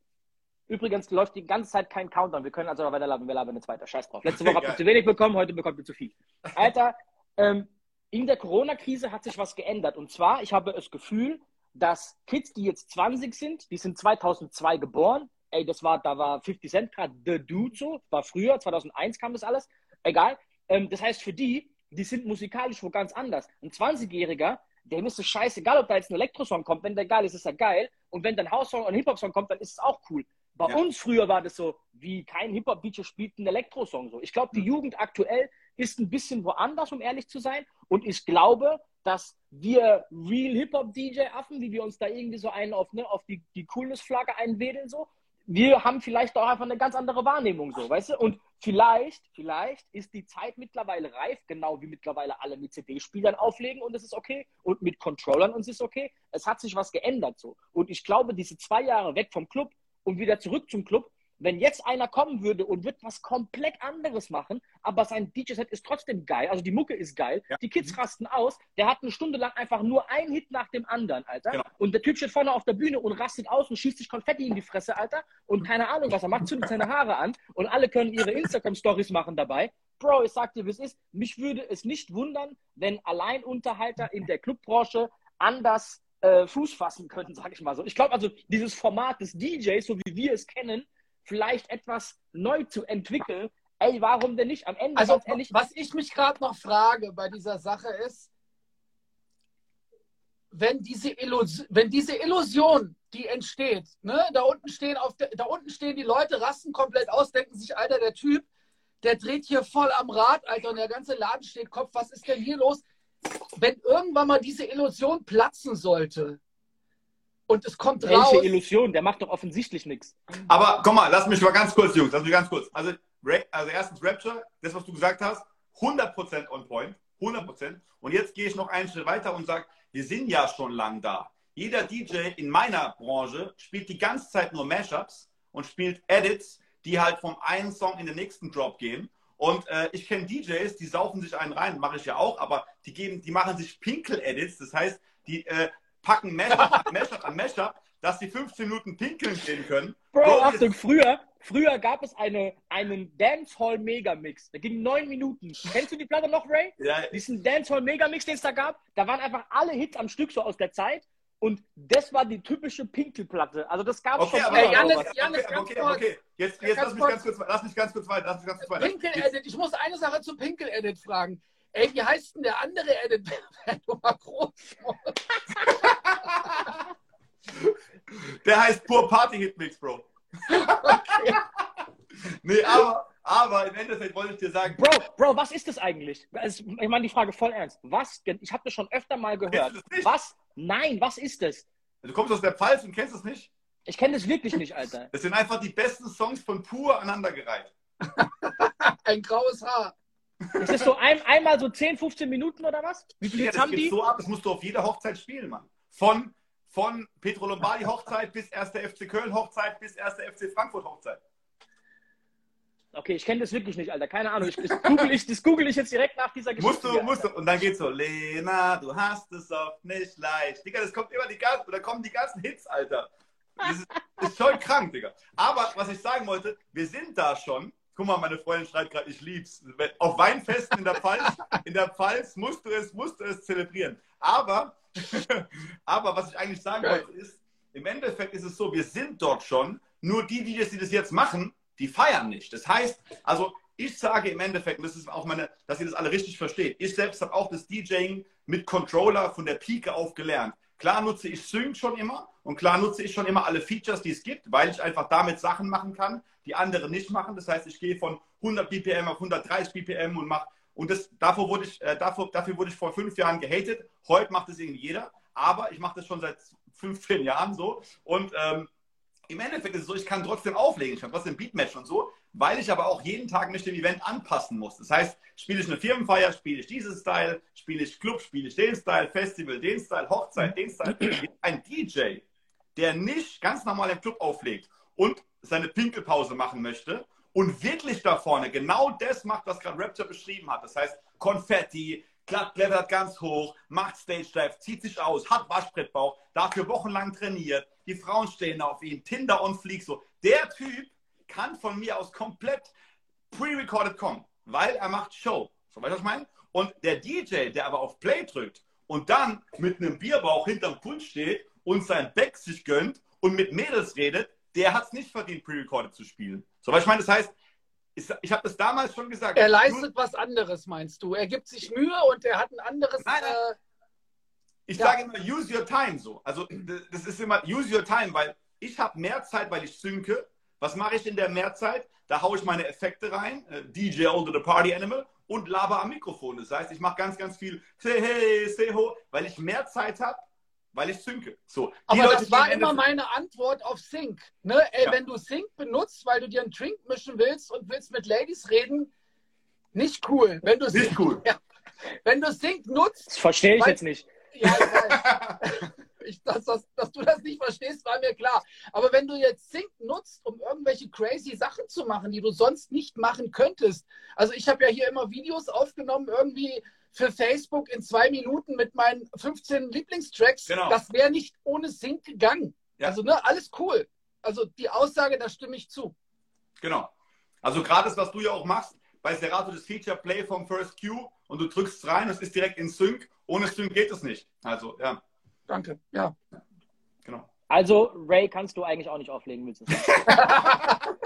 Übrigens läuft die ganze Zeit kein Countdown. Wir können also weiter labern. Wir labern jetzt weiter. Scheiß drauf. Letzte Woche habt ihr zu wenig bekommen, heute bekommt ihr zu viel. Alter, ähm, in der Corona-Krise hat sich was geändert. Und zwar, ich habe das Gefühl, dass Kids, die jetzt 20 sind, die sind 2002 geboren. Ey, das war, da war 50 Cent gerade The Dude so. War früher, 2001 kam das alles. Egal. Ähm, das heißt, für die, die sind musikalisch wo ganz anders. Ein 20-Jähriger, dem ist es scheißegal, ob da jetzt ein Elektrosong kommt. Wenn der geil ist, ist er geil. Und wenn dann House-Song und Hip-Hop-Song kommt, dann ist es auch cool. Bei Ja. uns früher war das so, wie kein Hip-Hop-DJ spielt einen Elektrosong so. Ich glaube, die Jugend aktuell ist ein bisschen woanders, um ehrlich zu sein. Und ich glaube, dass wir Real Hip-Hop-DJ-Affen, wie wir uns da irgendwie so einen auf, ne, auf die, die Coolness-Flagge einwedeln, so, wir haben vielleicht auch einfach eine ganz andere Wahrnehmung, so, weißt du? Und vielleicht, vielleicht ist die Zeit mittlerweile reif, genau wie mittlerweile alle mit CD-Spielern auflegen und es ist okay und mit Controllern und es ist okay. Es hat sich was geändert, so. Und ich glaube, diese zwei Jahre weg vom Club und wieder zurück zum Club, wenn jetzt einer kommen würde und wird was komplett anderes machen, aber sein DJ-Set ist trotzdem geil, also die Mucke ist geil, Ja. die Kids rasten aus, der hat eine Stunde lang einfach nur einen Hit nach dem anderen, Alter. Genau. Und der Typ steht vorne auf der Bühne und rastet aus und schießt sich Konfetti in die Fresse, Alter. Und keine Ahnung, was er macht, zündet seine Haare an und alle können ihre Instagram-Stories machen dabei. Bro, ich sag dir, wie es ist. Mich würde es nicht wundern, wenn Alleinunterhalter in der Clubbranche anders äh, Fuß fassen könnten, [laughs] sag ich mal so. Ich glaube also, dieses Format des DJs, so wie wir es kennen, vielleicht etwas neu zu entwickeln. Ey, warum denn nicht? Am Ende, Also, ehrlich, was ich mich gerade noch frage bei dieser Sache ist, wenn diese, Illus wenn diese Illusion, die entsteht, ne, da unten stehen auf der, da unten stehen die Leute, rasten komplett aus, denken sich, Alter, der Typ, der dreht hier voll am Rad, Alter, und der ganze Laden steht Kopf, was ist denn hier los? Wenn irgendwann mal diese Illusion platzen sollte und es kommt raus, welche Illusion? Der macht doch offensichtlich nichts. Aber komm mal, lass mich mal ganz kurz, Jungs, lass mich ganz kurz. Also, also erstens Rapture, das, was du gesagt hast, 100% on point, 100%. Und jetzt gehe ich noch einen Schritt weiter und sage, wir sind ja schon lang da. Jeder DJ in meiner Branche spielt die ganze Zeit nur Mashups und spielt Edits, die halt vom einen Song in den nächsten Drop gehen. Und äh, ich kenne DJs, die saufen sich einen rein, mache ich ja auch, aber die geben, die machen sich Pinkel-Edits, das heißt, die äh, packen Mashup [laughs] an Mashup an Mashup, dass die 15 Minuten pinkeln gehen können. Bro, Achtung, früher, früher gab es eine, einen Dancehall Megamix. Der ging neun Minuten. Kennst du die Platte noch, Ray? Ja, Diesen Dancehall Megamix, den es da gab, da waren einfach alle Hits am Stück so aus der Zeit. Und das war die typische Pinkelplatte. Also das gab es okay, schon aber Ey. Janis. Janis, okay, ganz okay, kurz. okay. Jetzt, jetzt Ganz lass, mich kurz. ganz kurz, lass mich ganz kurz weiter. Lass mich ganz kurz weiter. Pinkel-Edit. Ich muss eine Sache zum Pinkel-Edit fragen. Ey, wie heißt denn der andere Edit, [laughs] wenn du mal groß der heißt pur Party Hit Mix, Bro. okay. [laughs] Nee, aber, aber im Endeffekt wollte ich dir sagen, Bro, Bro, was ist das eigentlich? Also, ich meine die Frage voll ernst. Was? Ich habe das schon öfter mal gehört. Was? Nein, was ist das? du kommst aus der Pfalz und kennst es nicht. Ich kenne das wirklich nicht, Alter. Das sind einfach die besten Songs von pur aneinandergereiht. [laughs] Ein graues Haar. Ist das so ein, einmal so 10, 15 Minuten oder was? Wie viele Ja, das haben geht die? so ab, das musst du auf jeder Hochzeit spielen, Mann. Von, von Petro Lombardi Hochzeit bis 1. FC Köln Hochzeit bis 1. FC Frankfurt Hochzeit. Okay, ich kenne das wirklich nicht, Alter. Keine Ahnung. Ich, das, google ich, das google ich jetzt direkt nach dieser Geschichte. Musst du, hier, musst du. Und dann geht's so, Lena, du hast es oft nicht leicht. Digga, das kommt immer die ganzen, oder kommen die ganzen Hits, Alter. Das ist, das ist schon krank, Digga. Aber was ich sagen wollte, wir sind da schon. Guck mal, meine Freundin schreit gerade, ich lieb's. Auf Weinfesten in der Pfalz, in der Pfalz musst du es, musst du es zelebrieren. Aber, [laughs] aber was ich eigentlich sagen Geil. wollte, ist, im Endeffekt ist es so, wir sind dort schon, nur die, die das, die das jetzt machen, die feiern nicht. Das heißt, also ich sage im Endeffekt, und das ist auch meine, dass ihr das alle richtig versteht, ich selbst habe auch das DJing mit Controller von der Pike auf gelernt. Klar nutze ich Sync schon immer und klar nutze ich schon immer alle Features, die es gibt, weil ich einfach damit Sachen machen kann, die andere nicht machen. Das heißt, ich gehe von 100 BPM auf 130 BPM und mache und das, davor wurde ich, äh, dafür, dafür wurde ich vor fünf Jahren gehatet. Heute macht es irgendwie jeder, aber ich mache das schon seit 15 Jahren so und ähm, im Endeffekt ist es so, ich kann trotzdem auflegen, ich kann trotzdem Beatmatch und so, weil ich aber auch jeden Tag mich dem Event anpassen muss. Das heißt, spiele ich eine Firmenfeier, spiele ich diesen Style, spiele ich Club, spiele ich den Style, Festival, den Style, Hochzeit, den Style. Ein DJ, der nicht ganz normal im Club auflegt und seine Pinkelpause machen möchte und wirklich da vorne genau das macht, was gerade Rapture beschrieben hat. Das heißt, Konfetti, glatt klettert ganz hoch, macht Stage Dive, zieht sich aus, hat Waschbrettbauch, dafür wochenlang trainiert, die Frauen stehen auf ihn, Tinder on Fleek, so. Der Typ kann von mir aus komplett pre-recorded kommen, weil er macht Show. So, weißt du, was ich meine? Und der DJ, der aber auf Play drückt und dann mit einem Bierbauch hinterm Pult steht und sein Back sich gönnt und mit Mädels redet, der hat es nicht verdient, pre-recorded zu spielen. So, weil ich meine, das heißt, ich, habe das damals schon gesagt. Er leistet was anderes, meinst du? Er gibt sich Mühe und er hat ein anderes. Nein, nein. Äh, Ich Ja. sage immer, use your time so. Also das ist immer, use your time, weil ich habe mehr Zeit, weil ich synke. Was mache ich in der Mehrzeit? Da haue ich meine Effekte rein, äh, DJ Older the Party Animal und laber am Mikrofon. Das heißt, ich mache ganz, ganz viel say hey, say ho, weil ich mehr Zeit habe, weil ich synke. So, die aber Leute, das war im immer Endeffekt- meine Antwort auf Sync. Ne? Ey, Ja. wenn du Sync benutzt, weil du dir einen Drink mischen willst und willst mit Ladies reden, nicht cool. Wenn du Nicht Sync, cool. [laughs] wenn du Sync nutzt, Das verstehe ich Weil- jetzt nicht. ja, ich weiß. [laughs] Ich, dass, dass, dass du das nicht verstehst, war mir klar. Aber wenn du jetzt Sync nutzt, um irgendwelche crazy Sachen zu machen, die du sonst nicht machen könntest. Also ich habe ja hier immer Videos aufgenommen, irgendwie für Facebook in zwei Minuten mit meinen 15 Lieblingstracks. Genau. Das wäre nicht ohne Sync gegangen. Ja. Also ne, alles cool. Also die Aussage, da stimme ich zu. Genau. Also gerade das, was du ja auch machst, bei Serato das Feature Play vom First Q und du drückst rein, es ist direkt in Sync. Ohne Sync geht es nicht. Also, ja, Danke. Ja. genau. Also, Ray kannst du eigentlich auch nicht auflegen, willst du [laughs] sagen.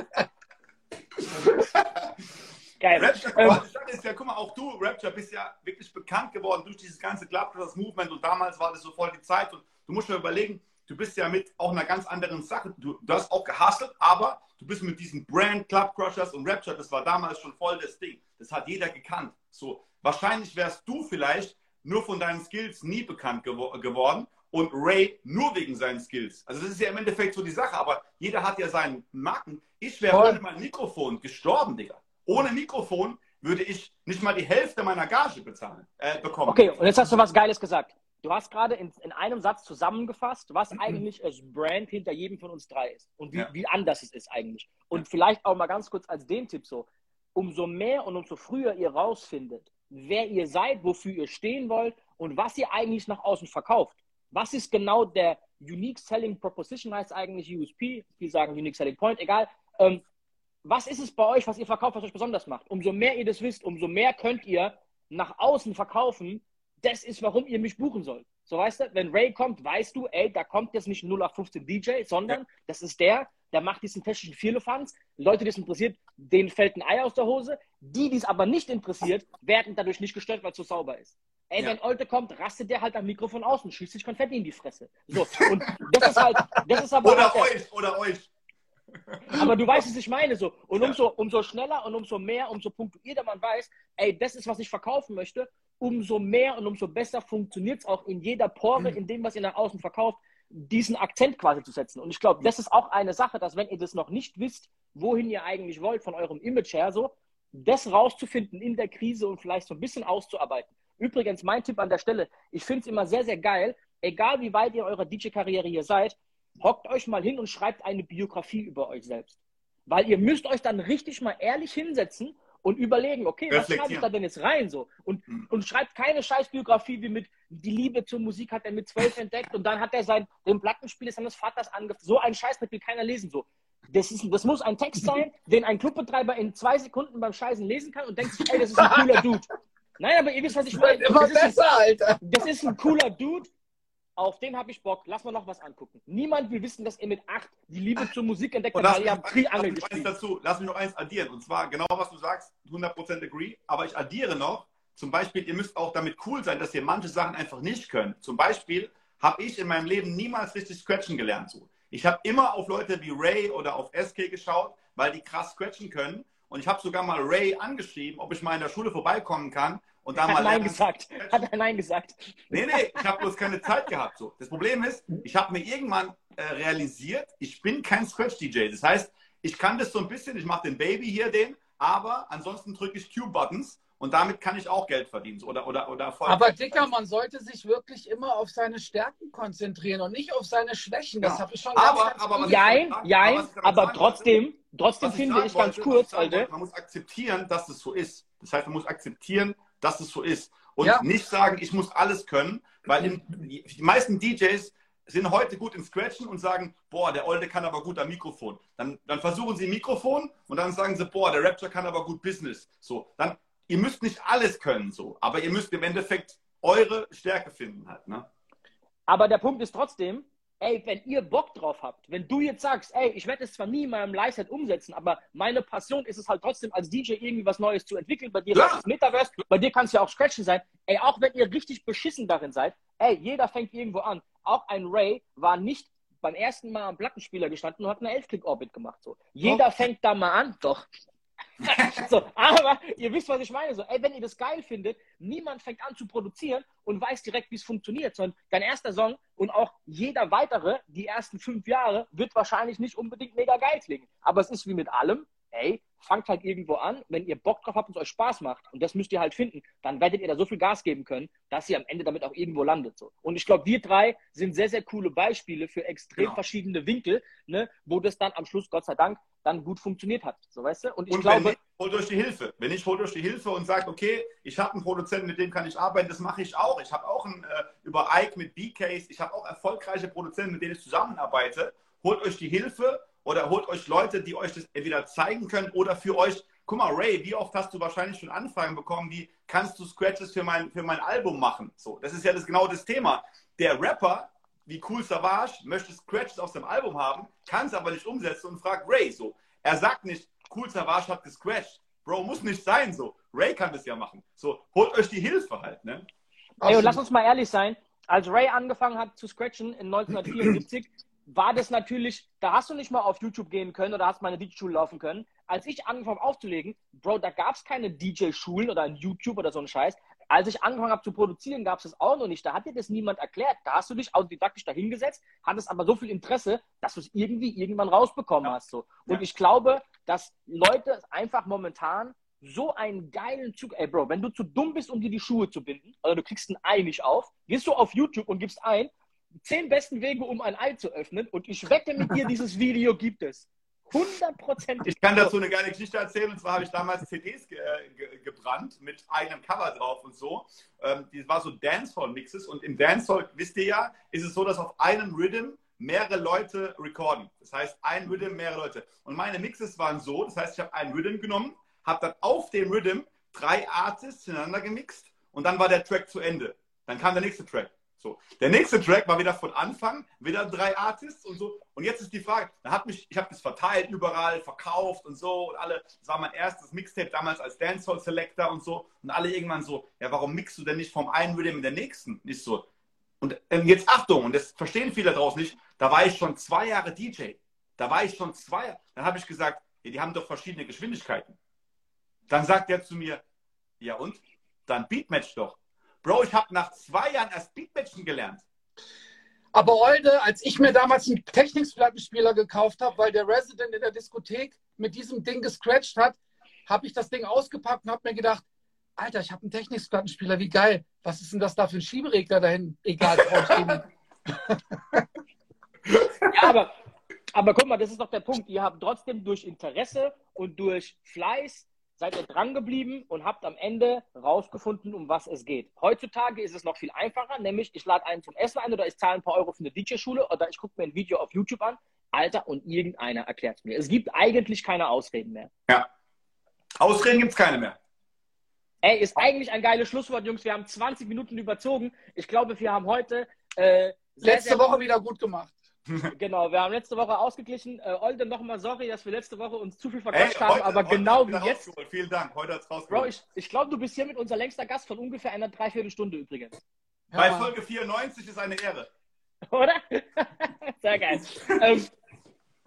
[laughs] Geil. Rapture, Ähm, aber ist ja, guck mal, auch du, Rapture, bist ja wirklich bekannt geworden durch dieses ganze Clubcrushers Movement und damals war das so voll die Zeit und du musst mir überlegen, du bist ja mit auch einer ganz anderen Sache, du, du hast auch gehustelt, aber du bist mit diesem Brand Clubcrushers und Rapture, das war damals schon voll das Ding. Das hat jeder gekannt. So, wahrscheinlich wärst du vielleicht nur von deinen Skills nie bekannt gewo geworden und Ray nur wegen seinen Skills. Also das ist ja im Endeffekt so die Sache, aber jeder hat ja seinen Marken. Ich wäre ohne mein Mikrofon gestorben, Digga. Ohne Mikrofon würde ich nicht mal die Hälfte meiner Gage bezahlen, äh, bekommen. Okay, und jetzt hast du was Geiles gesagt. du hast gerade in, in einem Satz zusammengefasst, was eigentlich das Brand hinter jedem von uns drei ist und wie, Ja. wie anders es ist eigentlich. Und vielleicht auch mal ganz kurz als den Tipp so, umso mehr und umso früher ihr rausfindet, wer ihr seid, wofür ihr stehen wollt und was ihr eigentlich nach außen verkauft. Was ist genau der Unique Selling Proposition, heißt eigentlich USP, die sagen Unique Selling Point, egal. Ähm, was ist es bei euch, was ihr verkauft, was euch besonders macht? Umso mehr ihr das wisst, umso mehr könnt ihr nach außen verkaufen. Das ist, warum ihr mich buchen sollt. So weißt du, wenn Ray kommt, weißt du, ey, da kommt jetzt nicht ein 0815 DJ, sondern das ist der, der macht diesen technischen Vierlefanz. Leute, die es interessiert, denen fällt ein Ei aus der Hose. Die, die es aber nicht interessiert, werden dadurch nicht gestört, weil es so sauber ist. Ey, Ja. wenn Olte kommt, rastet der halt am Mikrofon aus und schießt sich Konfetti in die Fresse. So, und das ist halt, das ist aber Oder halt euch, oder euch. Aber du weißt, was ich meine. So. Und Ja. umso, umso schneller und umso mehr, umso punktuierter man weiß, ey, das ist, was ich verkaufen möchte, umso mehr und umso besser funktioniert es auch in jeder Pore, Mhm. in dem, was ihr nach außen verkauft, diesen Akzent quasi zu setzen. Und ich glaube, das ist auch eine Sache, dass wenn ihr das noch nicht wisst, wohin ihr eigentlich wollt von eurem Image her, so, das rauszufinden in der Krise und vielleicht so ein bisschen auszuarbeiten. Übrigens, mein Tipp an der Stelle, ich finde es immer sehr, sehr geil, egal wie weit ihr eurer DJ-Karriere hier seid, hockt euch mal hin und schreibt eine Biografie über euch selbst. Weil ihr müsst euch dann richtig mal ehrlich hinsetzen und überlegen, okay, was schreibe ich da denn jetzt rein so? Und, Mhm. und schreibt keine Scheißbiografie wie mit die Liebe zur Musik hat er mit zwölf [laughs] entdeckt und dann hat er sein den Plattenspiel seines Vaters angefangen. So ein Scheiß das will keiner lesen so. Das, ist, das muss ein Text sein, [laughs] den ein Clubbetreiber in zwei Sekunden beim Scheißen lesen kann und denkt sich, ey, das ist ein cooler [laughs] Dude. Nein, aber ihr wisst, was ich meine. Immer Das ist ein- besser, Alter. das ist ein cooler Dude. Auf den habe ich Bock. Lass mal noch was angucken. Niemand will wissen, dass ihr mit acht die Liebe zur Musik entdeckt lass weil habt eins- Triangel gespielt. dazu, lass mich noch eins addieren. Und zwar genau, was du sagst, 100% agree. Aber ich addiere noch, zum Beispiel, ihr müsst auch damit cool sein, dass ihr manche Sachen einfach nicht könnt. Zum Beispiel habe ich in meinem Leben niemals richtig scratchen gelernt. So. Ich habe immer auf Leute wie Ray oder auf SK geschaut, weil die krass scratchen können. Und ich habe sogar mal Ray angeschrieben, ob ich mal in der Schule vorbeikommen kann und da Hat mal er Nein lernen gesagt. Hat er Nein gesagt. Nee, nee, ich habe bloß keine Zeit gehabt. So. Das Problem ist, ich habe mir irgendwann äh, realisiert, ich bin kein Scratch-DJ. Das heißt, ich kann das so ein bisschen, ich mache den Baby hier, den, aber ansonsten drücke ich Cue-Buttons und damit kann ich auch Geld verdienen. Oder, oder, oder Erfolg. Aber Dicker, man sollte sich wirklich immer auf seine Stärken konzentrieren und nicht auf seine Schwächen. Das Ja. habe ich schon Aber- ganz, ganz aber ich- Jein, aber jein, ich damit aber sagen trotzdem, trotzdem finde sagen ich ganz wollte, kurz, ich sagen Alter. Man muss akzeptieren, dass es so ist. Das heißt, man muss akzeptieren, dass es so ist. Und Ja. nicht sagen, ich muss alles können, weil in, die meisten DJs sind heute gut im Scratchen und sagen, boah, der Olde kann aber gut am Mikrofon. Dann, dann versuchen sie Mikrofon und dann sagen sie, boah, der Rapture kann aber gut Business. So, dann, ihr müsst nicht alles können, so, aber ihr müsst im Endeffekt eure Stärke finden halt, ne? Aber der Punkt ist trotzdem, ey, wenn ihr Bock drauf habt, wenn du jetzt sagst, ey, ich werde es zwar nie in meinem Live-Set umsetzen, aber meine Passion ist es halt trotzdem als DJ irgendwie was Neues zu entwickeln. Bei dir Klar. ist das Metaverse, bei dir kann es ja auch Scratchen sein. Ey, auch wenn ihr richtig beschissen darin seid, ey, jeder fängt irgendwo an. Auch ein Ray war nicht beim ersten Mal am Plattenspieler gestanden und hat eine Elf-Click-Orbit gemacht. So. Jeder fängt da mal an, doch. [laughs] so, aber ihr wisst, was ich meine. So, ey, wenn ihr das geil findet, niemand fängt an zu produzieren und weiß direkt, wie es funktioniert, sondern dein erster Song und auch jeder weitere, die ersten fünf Jahre, wird wahrscheinlich nicht unbedingt mega geil klingen. Aber es ist wie mit allem, ey, fangt halt irgendwo an, wenn ihr Bock drauf habt und es euch Spaß macht, und das müsst ihr halt finden, dann werdet ihr da so viel Gas geben können, dass ihr am Ende damit auch irgendwo landet. So. Und ich glaube, wir drei sind sehr, sehr coole Beispiele für extrem Genau. verschiedene Winkel, ne, wo das dann am Schluss, Gott sei Dank, dann gut funktioniert hat. So, weißt du? Und ich Und wenn glaube, nicht, holt euch die Hilfe. Wenn nicht, holt euch die Hilfe und sagt, okay, ich habe einen Produzenten, mit dem kann ich arbeiten, das mache ich auch. Ich habe auch einen, äh, über Ike mit B-Case, ich habe auch erfolgreiche Produzenten, mit denen ich zusammenarbeite. Holt euch die Hilfe oder holt euch Leute, die euch das entweder zeigen können oder für euch. Guck mal, Ray, wie oft hast du wahrscheinlich schon Anfragen bekommen, wie kannst du Scratches für mein, für mein Album machen? So, das ist ja das, genau das Thema. Der Rapper, wie Cool Savage, möchte Scratches auf seinem Album haben, kann es aber nicht umsetzen und fragt Ray so. Er sagt nicht, Cool Savage hat gescratcht. Bro, muss nicht sein so. Ray kann das ja machen. So, holt euch die Hilfe halt, ne? Ey, und lass uns mal ehrlich sein, als Ray angefangen hat zu scratchen in 1974, war das natürlich, da hast du nicht mal auf YouTube gehen können oder hast mal eine DJ-Schule laufen können. Als ich angefangen habe aufzulegen, Bro, da gab es keine DJ-Schulen oder ein YouTube oder so ein Scheiß. Als ich angefangen habe zu produzieren, gab es das auch noch nicht. Da hat dir das niemand erklärt. Da hast du dich autodidaktisch dahingesetzt, hattest aber so viel Interesse, dass du es irgendwie irgendwann rausbekommen Ja. hast. So. Und Ja. ich glaube, dass Leute einfach momentan so einen geilen Zug. Ey, Bro, wenn du zu dumm bist, um dir die Schuhe zu binden, oder du kriegst ein Ei nicht auf, gehst du auf YouTube und gibst ein, zehn besten Wege, um ein Ei zu öffnen, und ich wette mit dir, dieses Video gibt es. 100%. Ich kann dazu eine geile Geschichte erzählen. Und zwar habe ich damals CDs ge ge gebrannt mit einem Cover drauf und so. Ähm, die war so Dancehall-Mixes. Und im Dancehall, wisst ihr ja, ist es so, dass auf einem Rhythm mehrere Leute recorden. Das heißt, ein Rhythm, mehrere Leute. Und meine Mixes waren so, das heißt, ich habe einen Rhythm genommen, habe dann auf dem Rhythm drei Artists hintereinander gemixt und dann war der Track zu Ende. Dann kam der nächste Track. So. Der nächste Track war wieder von Anfang, wieder drei Artists und so. Und jetzt ist die Frage, da hat mich, ich habe das verteilt überall, verkauft und so und alle, das war mein erstes Mixtape damals als Dancehall Selector und so und alle irgendwann so, ja, warum mixst du denn nicht vom einen Rhythm in der nächsten? Nicht so. Und ähm, jetzt Achtung, und das verstehen viele draußen nicht, da war ich schon zwei Jahre DJ. Da war ich schon zwei, dann habe ich gesagt, ja, die haben doch verschiedene Geschwindigkeiten. Dann sagt er zu mir, ja und? Dann Beatmatch doch. Bro, ich habe nach zwei Jahren erst Beatmatchen gelernt. Aber heute, als ich mir damals einen Technikplattenspieler gekauft habe, weil der Resident in der Diskothek mit diesem Ding gescratcht hat, habe ich das Ding ausgepackt und habe mir gedacht, Alter, ich habe einen Technikplattenspieler, wie geil. Was ist denn das da für ein Schieberegler dahin? Egal. [laughs] ja, aber, aber guck mal, das ist doch der Punkt. Ihr habt trotzdem durch Interesse und durch Fleiß seid ihr dran geblieben und habt am Ende rausgefunden, um was es geht. Heutzutage ist es noch viel einfacher, nämlich ich lade einen zum Essen ein oder ich zahle ein paar Euro für eine DJ-Schule oder ich gucke mir ein Video auf YouTube an. Alter, und irgendeiner erklärt es mir. Es gibt eigentlich keine Ausreden mehr. Ja. Ausreden gibt es keine mehr. Ey, ist eigentlich ein geiles Schlusswort, Jungs. Wir haben 20 Minuten überzogen. Ich glaube, wir haben heute äh, sehr, letzte sehr Woche wieder gut gemacht. [laughs] Genau, wir haben letzte Woche ausgeglichen. Äh, Olde, nochmal sorry, dass wir letzte Woche uns zu viel verquatscht haben, aber heute genau wie jetzt. Vielen Dank, heute hat's rausgeholt. Bro, ich, ich glaube, du bist hier mit unser längster Gast von ungefähr einer Dreiviertelstunde übrigens. Bei ja. Folge 94 ist eine Ehre. [laughs] Oder? [laughs] Sehr geil. ähm,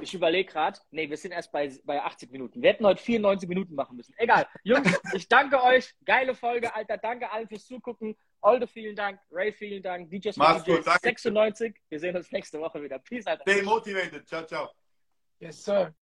ich überlege gerade, nee, wir sind erst bei, bei 80 Minuten. Wir hätten heute 94 Minuten machen müssen. Egal. Jungs, ich danke euch. Geile Folge, Alter. Danke allen fürs Zugucken. Olde, vielen Dank. Ray, vielen Dank. DJs Mach's DJ 96. Wir sehen uns nächste Woche wieder. Peace, Alter. Stay motivated. Ciao, ciao. Yes, sir.